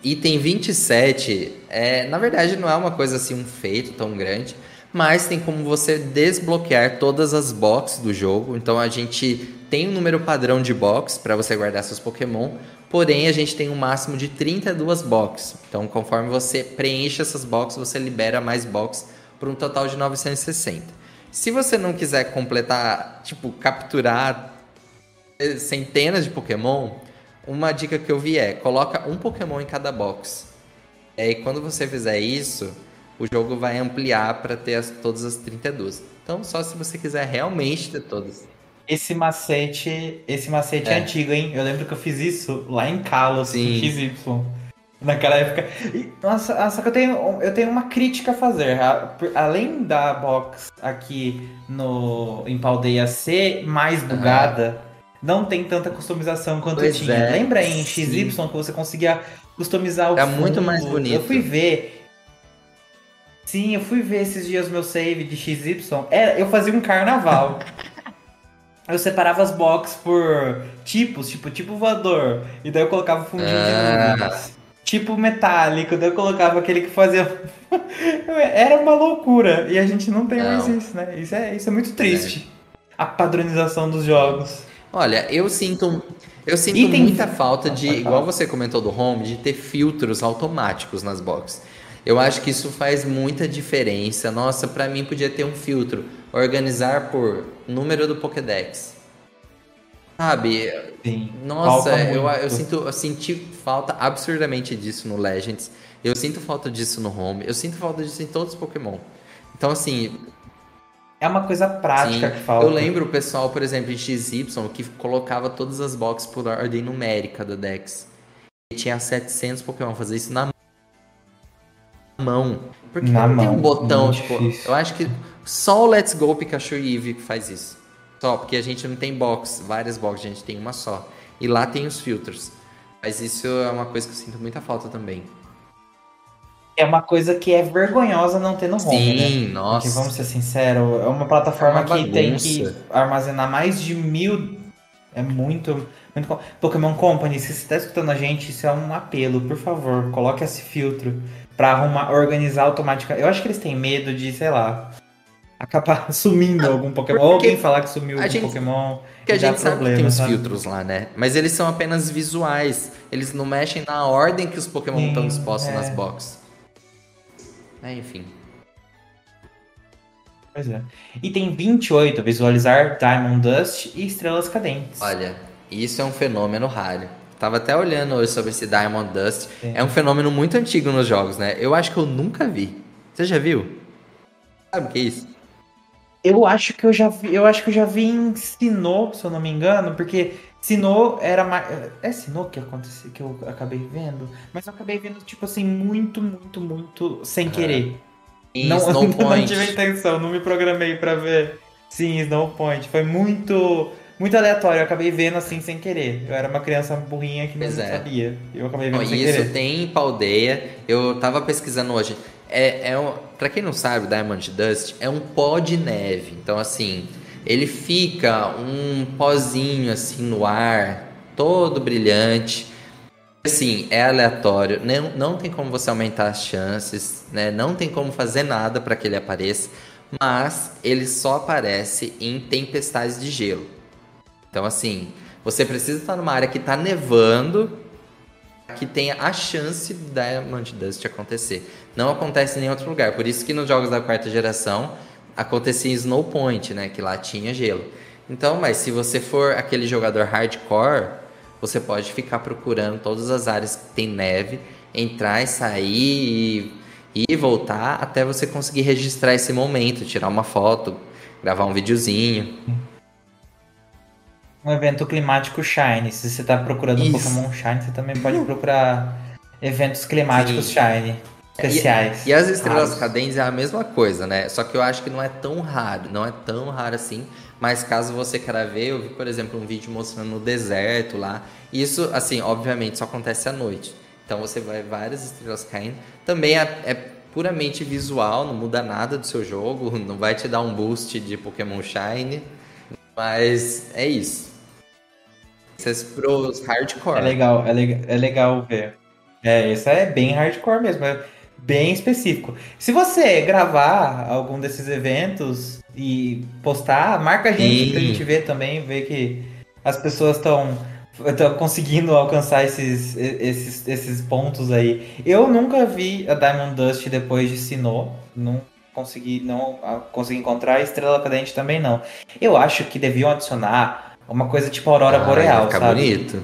Item 27, é, na verdade não é uma coisa assim, um feito tão grande, mas tem como você desbloquear todas as boxes do jogo. Então a gente tem um número padrão de box para você guardar seus Pokémon, porém a gente tem um máximo de 32 boxes. Então conforme você preenche essas boxes, você libera mais boxes por um total de 960. Se você não quiser completar, tipo, capturar centenas de Pokémon, uma dica que eu vi é, coloca um Pokémon em cada box. E aí quando você fizer isso, o jogo vai ampliar para ter as, todas as 32. Então só se você quiser realmente ter todas. Esse macete, esse macete é. é antigo, hein? Eu lembro que eu fiz isso lá em Kalos, Sim. XY. Naquela época. E, nossa, ah, só que eu tenho, eu tenho uma crítica a fazer. Além da box aqui no, em Paldeia ser mais bugada, uhum. não tem tanta customização quanto pois tinha. É, Lembra em XY sim. que você conseguia customizar o É fundo? muito mais bonito. Eu fui ver. Sim, eu fui ver esses dias meu save de XY. É, eu fazia um carnaval. [LAUGHS] eu separava as boxes por tipos, tipo tipo voador. E daí eu colocava fundinho ah. de nuvens tipo metálico, daí eu colocava aquele que fazia. [LAUGHS] Era uma loucura. E a gente não tem não. mais isso, né? Isso é, isso é muito triste. É. A padronização dos jogos. Olha, eu sinto. Eu sinto tem... muita falta de, igual você comentou do home, de ter filtros automáticos nas boxes. Eu acho que isso faz muita diferença. Nossa, para mim podia ter um filtro. Organizar por número do Pokédex. Sabe? Sim. Nossa, eu, eu, sinto, eu senti falta absurdamente disso no Legends. Eu sinto falta disso no Home. Eu sinto falta disso em todos os Pokémon. Então, assim. É uma coisa prática sim, que falta. Eu lembro o pessoal, por exemplo, em XY, que colocava todas as boxes por ordem numérica da Dex. E tinha 700 Pokémon. Fazer isso na mão. Porque na não mão. tem um botão, tipo. Difícil. Eu acho que só o Let's Go Pikachu e Eevee que faz isso. Só, porque a gente não tem box, várias boxes, a gente tem uma só. E lá tem os filtros. Mas isso é uma coisa que eu sinto muita falta também. É uma coisa que é vergonhosa não ter no home, Sim, né? nossa. Porque, vamos ser sinceros, é uma plataforma é uma que tem que armazenar mais de mil... É muito, muito... Pokémon Company, se você está escutando a gente, isso é um apelo. Por favor, coloque esse filtro para arrumar, organizar automaticamente. Eu acho que eles têm medo de, sei lá acabar [LAUGHS] sumindo algum Pokémon. Ou alguém falar que sumiu algum gente, Pokémon. Porque a gente sabe problema, que tem os sabe? filtros lá, né? Mas eles são apenas visuais. Eles não mexem na ordem que os Pokémon Sim, estão dispostos é. nas boxes. É, enfim. Pois é. E tem 28, visualizar Diamond Dust e estrelas cadentes. Olha, isso é um fenômeno raro. Tava até olhando hoje sobre esse Diamond Dust. Sim. É um fenômeno muito antigo nos jogos, né? Eu acho que eu nunca vi. Você já viu? Sabe o que é isso? Eu acho que eu já vi, eu acho que eu já vi em Sinnoh, se eu não me engano, porque Sinnoh era mais. É Sinnoh que aconteceu, que eu acabei vendo? Mas eu acabei vendo, tipo assim, muito, muito, muito sem uhum. querer. Em não, Snow [LAUGHS] não tive intenção, não me programei para ver. Sim, Snow Point. Foi muito. Muito aleatório, eu acabei vendo assim sem querer. Eu era uma criança burrinha que não é. sabia. Eu acabei vendo oh, sem isso querer. Isso tem paldeia. Eu tava pesquisando hoje. É, é um, pra quem não sabe, o Diamond Dust é um pó de neve. Então, assim, ele fica um pozinho assim no ar, todo brilhante. Assim, é aleatório, não, não tem como você aumentar as chances, né? Não tem como fazer nada para que ele apareça, mas ele só aparece em tempestades de gelo. Então, assim, você precisa estar numa área que está nevando que tenha a chance da Diamond Dust acontecer. Não acontece em nenhum outro lugar. Por isso que nos jogos da quarta geração acontecia em Snow Point, né? Que lá tinha gelo. Então, mas se você for aquele jogador hardcore, você pode ficar procurando todas as áreas que tem neve, entrar e sair e, e voltar até você conseguir registrar esse momento, tirar uma foto, gravar um videozinho um evento climático Shine. Se você está procurando Isso. um Pokémon Shine, você também pode procurar eventos climáticos Sim. Shine especiais. E, e as estrelas cadentes é a mesma coisa, né? Só que eu acho que não é tão raro, não é tão raro assim. Mas caso você queira ver, eu vi, por exemplo, um vídeo mostrando no deserto lá. Isso, assim, obviamente só acontece à noite. Então você vai várias estrelas caindo. Também é, é puramente visual, não muda nada do seu jogo, [LAUGHS] não vai te dar um boost de Pokémon Shine. Mas é isso. Essas pros hardcore. É legal, é, le é legal ver. É, isso é bem hardcore mesmo, é bem específico. Se você gravar algum desses eventos e postar, marca a gente Sim. pra gente ver também, ver que as pessoas estão estão conseguindo alcançar esses, esses, esses pontos aí. Eu nunca vi a Diamond Dust depois de Sinnoh, não consegui, não consegui encontrar a Estrela Cadente também não. Eu acho que deviam adicionar Uma coisa tipo Aurora ah, Boreal, ia ficar sabe? bonito.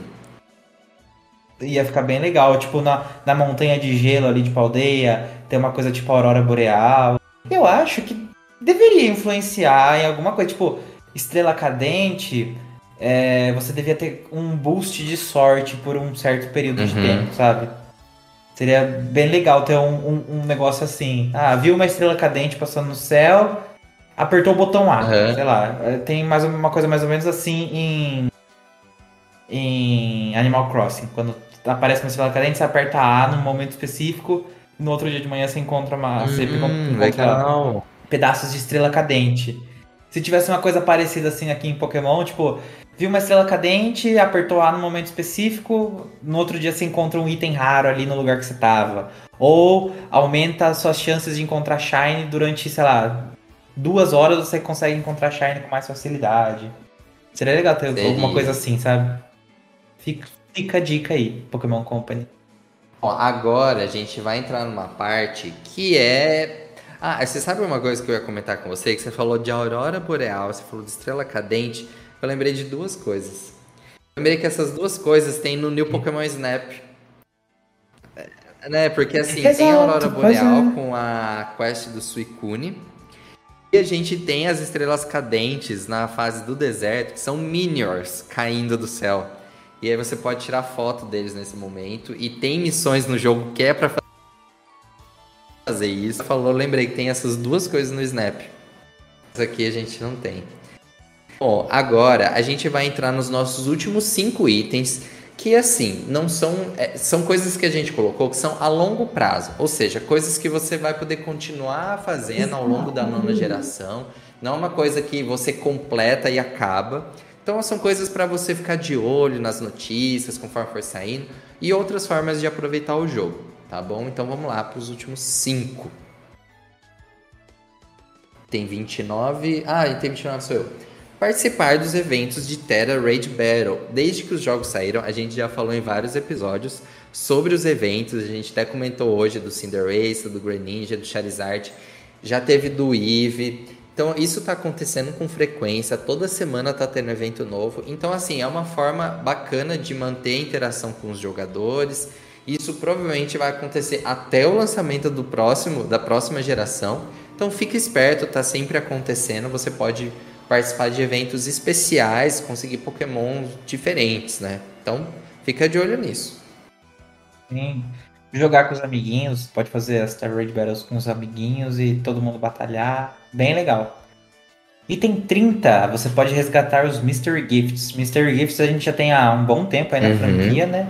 Ia ficar bem legal. Tipo, na, na montanha de gelo ali de Paldeia, tem uma coisa tipo Aurora Boreal. Eu acho que deveria influenciar em alguma coisa. Tipo, Estrela Cadente, é, você devia ter um boost de sorte por um certo período uhum. de tempo, sabe? Seria bem legal ter um, um, um, negócio assim. Ah, viu uma estrela cadente passando no céu, apertou o botão A. Uhum. Sei lá. É, tem mais uma coisa mais ou menos assim em. Em Animal Crossing. Quando aparece uma estrela cadente, você aperta A num momento específico. E no outro dia de manhã você encontra uma. Hum, você encontra pedaços de estrela cadente. Se tivesse uma coisa parecida assim aqui em Pokémon, tipo, viu uma estrela cadente, apertou A no momento específico, no outro dia você encontra um item raro ali no lugar que você tava. Ou aumenta as suas chances de encontrar Shine durante, sei lá, duas horas você consegue encontrar Shine com mais facilidade. Seria legal ter Seria. alguma coisa assim, sabe? Fica, fica a dica aí, Pokémon Company. Bom, agora a gente vai entrar numa parte que é ah, você sabe uma coisa que eu ia comentar com você? Que você falou de aurora boreal, você falou de estrela cadente. Eu lembrei de duas coisas. Eu lembrei que essas duas coisas tem no New Pokémon Snap. É, né? Porque assim, Exato, tem a Aurora Boreal é. com a quest do Suicune. E a gente tem as estrelas cadentes na fase do deserto, que são Miniors caindo do céu. E aí você pode tirar foto deles nesse momento. E tem missões no jogo que é pra fazer isso. Falou, lembrei que tem essas duas coisas no Snap. Isso aqui a gente não tem. Bom, agora a gente vai entrar nos nossos últimos cinco itens, que assim, não são. É, são coisas que a gente colocou que são a longo prazo. Ou seja, coisas que você vai poder continuar fazendo ao longo da nona geração. Não é uma coisa que você completa e acaba. Então são coisas para você ficar de olho nas notícias conforme for saindo e outras formas de aproveitar o jogo, tá bom? Então vamos lá para os últimos cinco. Tem 29. Ah, tem 29 sou eu participar dos eventos de Terra Raid Battle. Desde que os jogos saíram, a gente já falou em vários episódios sobre os eventos. A gente até comentou hoje do Cinderace, do Greninja, do Charizard. Já teve do Eve. Então isso está acontecendo com frequência. Toda semana está tendo evento novo. Então assim é uma forma bacana de manter a interação com os jogadores. Isso provavelmente vai acontecer até o lançamento do próximo, da próxima geração. Então fique esperto, está sempre acontecendo. Você pode participar de eventos especiais, conseguir Pokémon diferentes, né? Então, fica de olho nisso. Sim. Jogar com os amiguinhos, pode fazer as Star Raid Battles com os amiguinhos e todo mundo batalhar. Bem legal. Item 30, você pode resgatar os Mystery Gifts. Mystery Gifts a gente já tem há um bom tempo aí na uhum. franquia, né?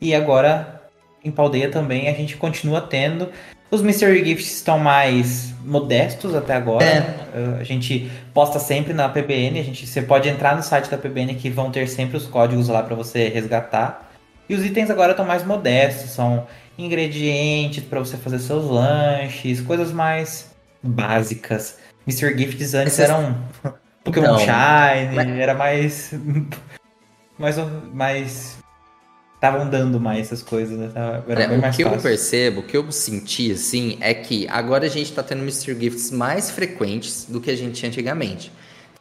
E agora em Paldeia também a gente continua tendo. Os Mystery Gifts estão mais modestos até agora. É. A gente posta sempre na PBN. A gente, você pode entrar no site da PBN que vão ter sempre os códigos lá para você resgatar. E os itens agora estão mais modestos, são ingredientes para você fazer seus lanches, coisas mais básicas. Mystery Gifts antes eram [LAUGHS] Pokémon então, Shine, mas... era mais [LAUGHS] mais mais estavam dando mais essas coisas, né? Era é, o que fácil. eu percebo, o que eu senti, assim, é que agora a gente está tendo Mystery Gifts mais frequentes do que a gente tinha antigamente.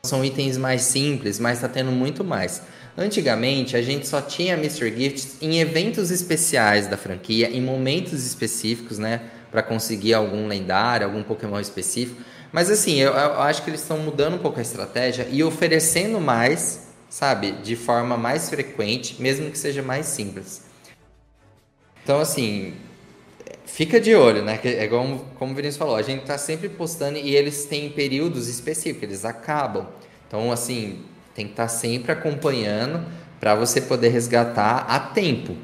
São itens mais simples, mas está tendo muito mais. Antigamente, a gente só tinha Mystery Gifts em eventos especiais da franquia, em momentos específicos, né? Para conseguir algum lendário, algum Pokémon específico. Mas assim, eu, eu acho que eles estão mudando um pouco a estratégia e oferecendo mais sabe? De forma mais frequente, mesmo que seja mais simples. Então, assim, fica de olho, né? É como, como o Vinícius falou, a gente tá sempre postando e eles têm períodos específicos, eles acabam. Então, assim, tem que estar tá sempre acompanhando para você poder resgatar a tempo.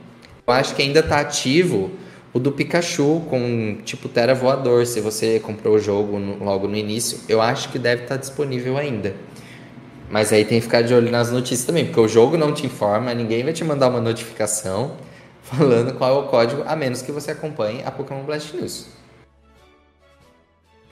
Eu acho que ainda tá ativo o do Pikachu com tipo Terra Voador. Se você comprou o jogo no, logo no início, eu acho que deve estar tá disponível ainda. Mas aí tem que ficar de olho nas notícias também, porque o jogo não te informa, ninguém vai te mandar uma notificação [LAUGHS] falando qual é o código, a menos que você acompanhe a Pokémon Blast News.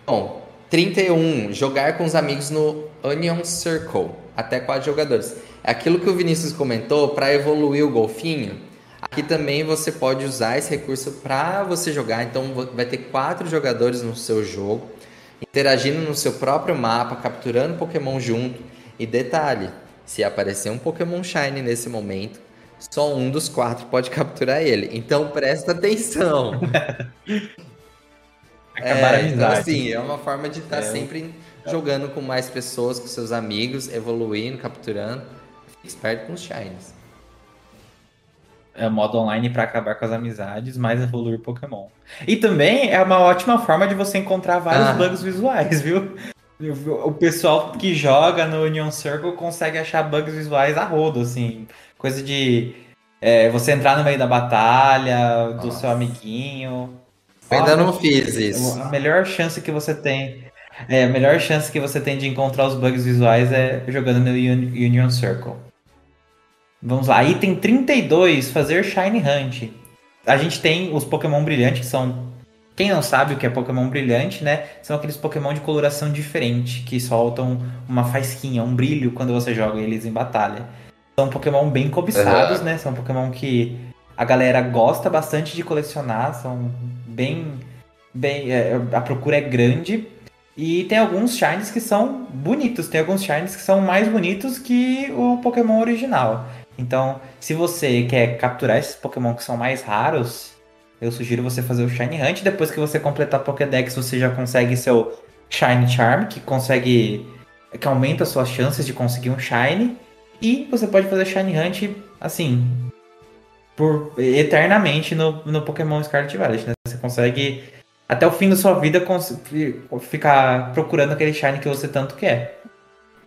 Bom, 31. Jogar com os amigos no Onion Circle. Até quatro jogadores. É aquilo que o Vinícius comentou para evoluir o golfinho. Aqui também você pode usar esse recurso para você jogar. Então vai ter quatro jogadores no seu jogo, interagindo no seu próprio mapa, capturando Pokémon junto. E detalhe, Se aparecer um Pokémon Shine nesse momento, só um dos quatro pode [LAUGHS] capturar ele. Então presta atenção. [LAUGHS] Acabar é, a então, assim, é uma forma de estar É, sempre jogando com mais pessoas, com seus amigos, evoluindo, capturando. Fique esperto com os Shines. É modo online pra acabar com as amizades, mas evoluir Pokémon. E também é uma ótima forma de você encontrar vários Ah. bugs visuais, viu? O pessoal que joga no Union Circle consegue achar bugs visuais a rodo, assim. Coisa de é, você entrar no meio da batalha, do Nossa. seu amiguinho. Eu ainda não fiz isso. A melhor chance que você tem. É, a melhor chance que você tem de encontrar os bugs visuais é jogando no Un- Union Circle. Vamos lá, item 32, fazer Shine Hunt. A gente tem os Pokémon brilhantes, que são. Quem não sabe o que é Pokémon brilhante, né? São aqueles Pokémon de coloração diferente, que soltam uma faisquinha, um brilho quando você joga eles em batalha. São Pokémon bem cobiçados, Aham. né? São Pokémon que a galera gosta bastante de colecionar, são bem. bem é, a procura é grande. E tem alguns Shines que são bonitos, tem alguns Shines que são mais bonitos que o Pokémon original. Então, se você quer capturar esses Pokémon que são mais raros, eu sugiro você fazer o Shine Hunt. Depois que você completar Pokédex, você já consegue seu Shine Charm, que consegue. que aumenta as suas chances de conseguir um Shine. E você pode fazer Shine Hunt, assim, por eternamente no, no Pokémon Scarlet Violet, né? Você consegue, até o fim da sua vida, ficar procurando aquele Shine que você tanto quer.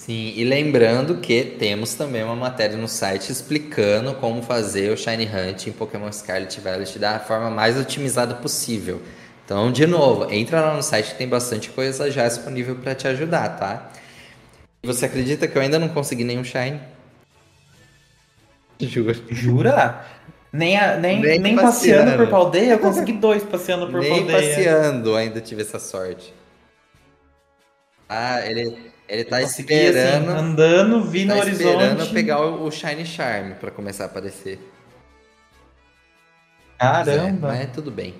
Sim, e lembrando que temos também uma matéria no site explicando como fazer o Shiny Hunt em Pokémon Scarlet e Violet da forma mais otimizada possível. Então, de novo, entra lá no site que tem bastante coisa já disponível para te ajudar, tá? E Você acredita que eu ainda não consegui nenhum Shine? Juro. Jura? Nem, a- nem, Nem nem, passeando. passeando por Paldeia, eu consegui dois passeando por Nem Paldeia. passeando ainda tive essa sorte. Ah, ele, ele tá Consegui, esperando. assim, andando, vi no tá esperando horizonte. pegar o, o Shiny Charm para começar a aparecer. Caramba. É, mas tudo bem.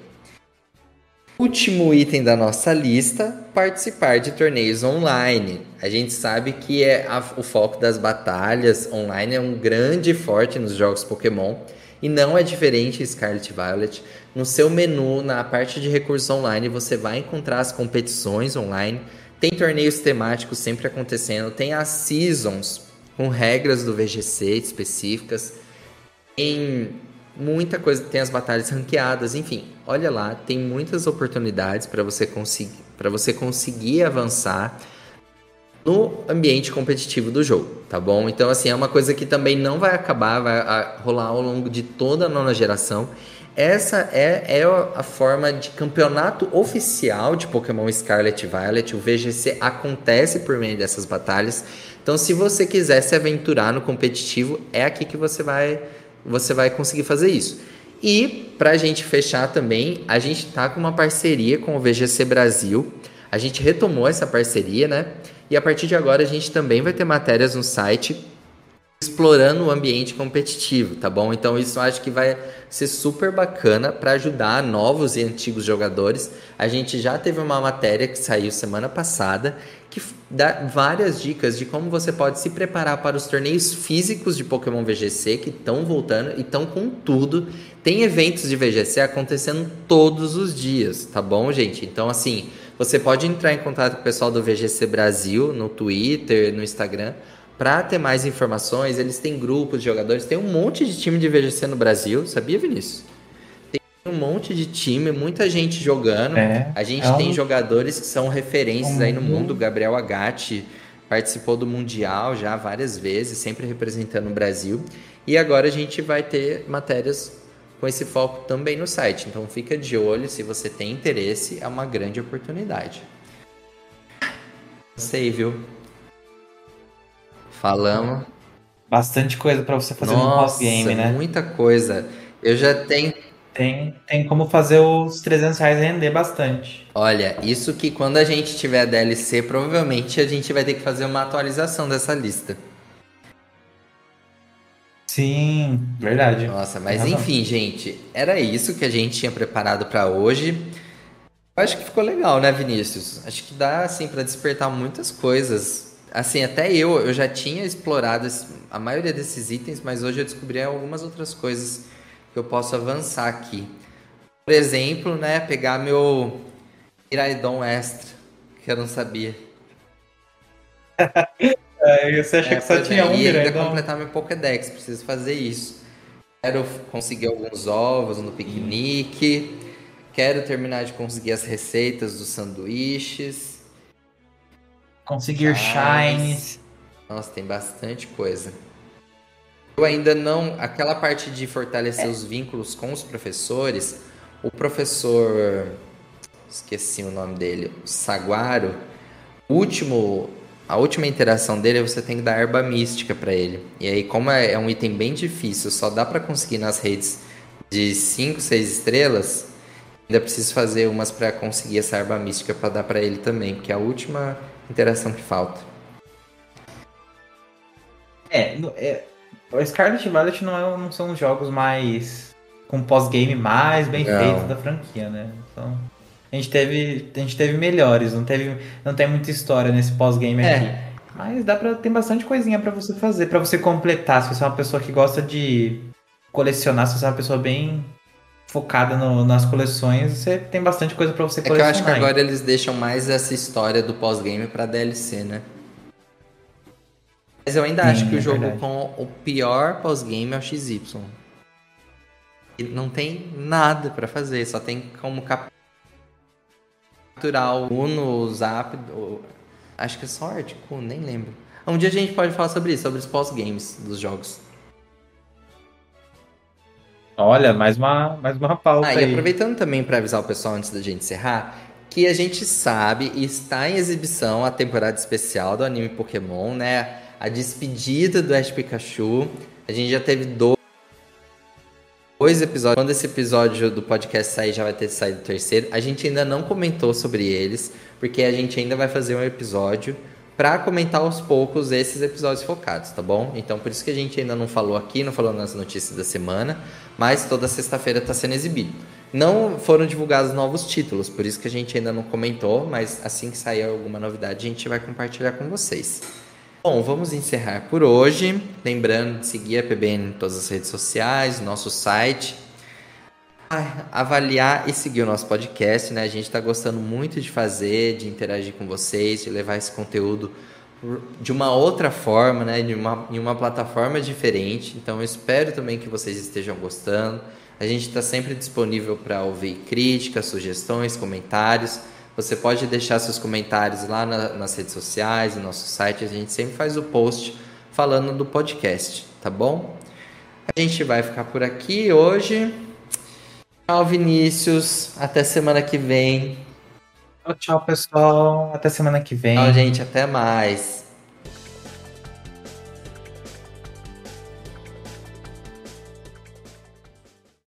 Último item da nossa lista: participar de torneios online. A gente sabe que é a- o foco das batalhas online é um grande forte nos jogos Pokémon. E não é diferente Scarlet Violet. No seu menu, na parte de recursos online, você vai encontrar as competições online. Tem torneios temáticos sempre acontecendo. Tem as seasons com regras do VGC específicas. Tem muita coisa, tem as batalhas ranqueadas, enfim. Olha lá, tem muitas oportunidades para você conseguir para você conseguir avançar no ambiente competitivo do jogo, tá bom? Então assim, é uma coisa que também não vai acabar, vai a- rolar ao longo de toda a nona geração. Essa é, é a forma de campeonato oficial de Pokémon Scarlet e Violet. O VGC acontece por meio dessas batalhas. Então, se você quiser se aventurar no competitivo, é aqui que você vai, você vai conseguir fazer isso. E pra gente fechar também, a gente tá com uma parceria com o VGC Brasil. A gente retomou essa parceria, né? E a partir de agora a gente também vai ter matérias no site explorando o ambiente competitivo, tá bom? Então isso acho que vai ser super bacana para ajudar novos e antigos jogadores. A gente já teve uma matéria que saiu semana passada que dá várias dicas de como você pode se preparar para os torneios físicos de Pokémon VGC que estão voltando e estão com tudo. Tem eventos de VGC acontecendo todos os dias, tá bom, gente? Então assim, você pode entrar em contato com o pessoal do VGC Brasil no Twitter, no Instagram para ter mais informações, eles têm grupos de jogadores, tem um monte de time de VGC no Brasil, sabia, Vinícius? Tem um monte de time, muita gente jogando. É, a gente é um- tem jogadores que são referências um- aí no mundo. O Gabriel Agatti participou do Mundial já várias vezes, sempre representando o Brasil. E agora a gente vai ter matérias com esse foco também no site. Então fica de olho, se você tem interesse, é uma grande oportunidade. Sei, viu? Falamos. Bastante coisa pra você fazer no Nossa, pós-game, né? muita coisa. Eu já tenho. Tem, tem como fazer os 300 reais render bastante. Olha, isso que quando a gente tiver DLC, provavelmente a gente vai ter que fazer uma atualização dessa lista. Sim, verdade. Nossa, mas razão. enfim, gente, era isso que a gente tinha preparado pra hoje. Eu acho que ficou legal, né, Vinícius? Acho que dá assim pra despertar muitas coisas. Assim, até eu, eu já tinha explorado a maioria desses itens, mas hoje eu descobri algumas outras coisas que eu posso avançar aqui. Por exemplo, né, pegar meu Iraidon Extra, que eu não sabia. [LAUGHS] é, você acha é, que só tinha é, um E ainda completar meu Pokédex, preciso fazer isso. Quero conseguir alguns ovos no piquenique. Quero terminar de conseguir as receitas dos sanduíches. Conseguir shines. Nossa, tem bastante coisa. Eu ainda não. Aquela parte de fortalecer é. os vínculos com os professores, o professor. Esqueci o nome dele. O Saguaro. Último. A última interação dele você tem que dar erva mística para ele. E aí, como é, é um item bem difícil, só dá para conseguir nas redes de 5, 6 estrelas. Ainda preciso fazer umas para conseguir essa erva mística para dar para ele também, porque a última interação que falta. É, é o Scarlet Violet não, é, não são os jogos mais. com pós-game mais bem não. feitos da franquia, né? Então, a gente teve, a gente teve melhores, não, teve, não tem muita história nesse pós-game é. aqui. Mas dá pra, tem bastante coisinha para você fazer, para você completar. Se você é uma pessoa que gosta de colecionar, se você é uma pessoa bem focada no, nas coleções, você tem bastante coisa para você colecionar. É que eu acho que agora eles deixam mais essa história do pós-game para DLC, né? Mas eu ainda Sim, acho que é o jogo verdade. com o pior pós-game é o XY. E não tem nada para fazer, só tem como capturar o Uno, o Zap, o... acho que é só Article, nem lembro. Um dia a gente pode falar sobre isso, sobre os pós-games dos jogos. Olha, mais uma, mais uma pauta. Ah, e aproveitando também para avisar o pessoal antes da gente encerrar, que a gente sabe e está em exibição a temporada especial do anime Pokémon, né? A despedida do Ash Pikachu. A gente já teve dois episódios. Quando esse episódio do podcast sair, já vai ter saído o terceiro. A gente ainda não comentou sobre eles, porque a gente ainda vai fazer um episódio para comentar aos poucos esses episódios focados, tá bom? Então por isso que a gente ainda não falou aqui, não falou nas notícias da semana, mas toda sexta-feira está sendo exibido. Não foram divulgados novos títulos, por isso que a gente ainda não comentou, mas assim que sair alguma novidade a gente vai compartilhar com vocês. Bom, vamos encerrar por hoje. Lembrando de seguir a PBN em todas as redes sociais, nosso site. Avaliar e seguir o nosso podcast, né? A gente está gostando muito de fazer, de interagir com vocês, de levar esse conteúdo de uma outra forma, né? De uma, em uma plataforma diferente. Então, eu espero também que vocês estejam gostando. A gente está sempre disponível para ouvir críticas, sugestões, comentários. Você pode deixar seus comentários lá na, nas redes sociais, no nosso site. A gente sempre faz o post falando do podcast, tá bom? A gente vai ficar por aqui hoje. Tchau, Vinícius. Até semana que vem. Tchau, tchau, pessoal. Até semana que vem. Tchau, gente. Até mais.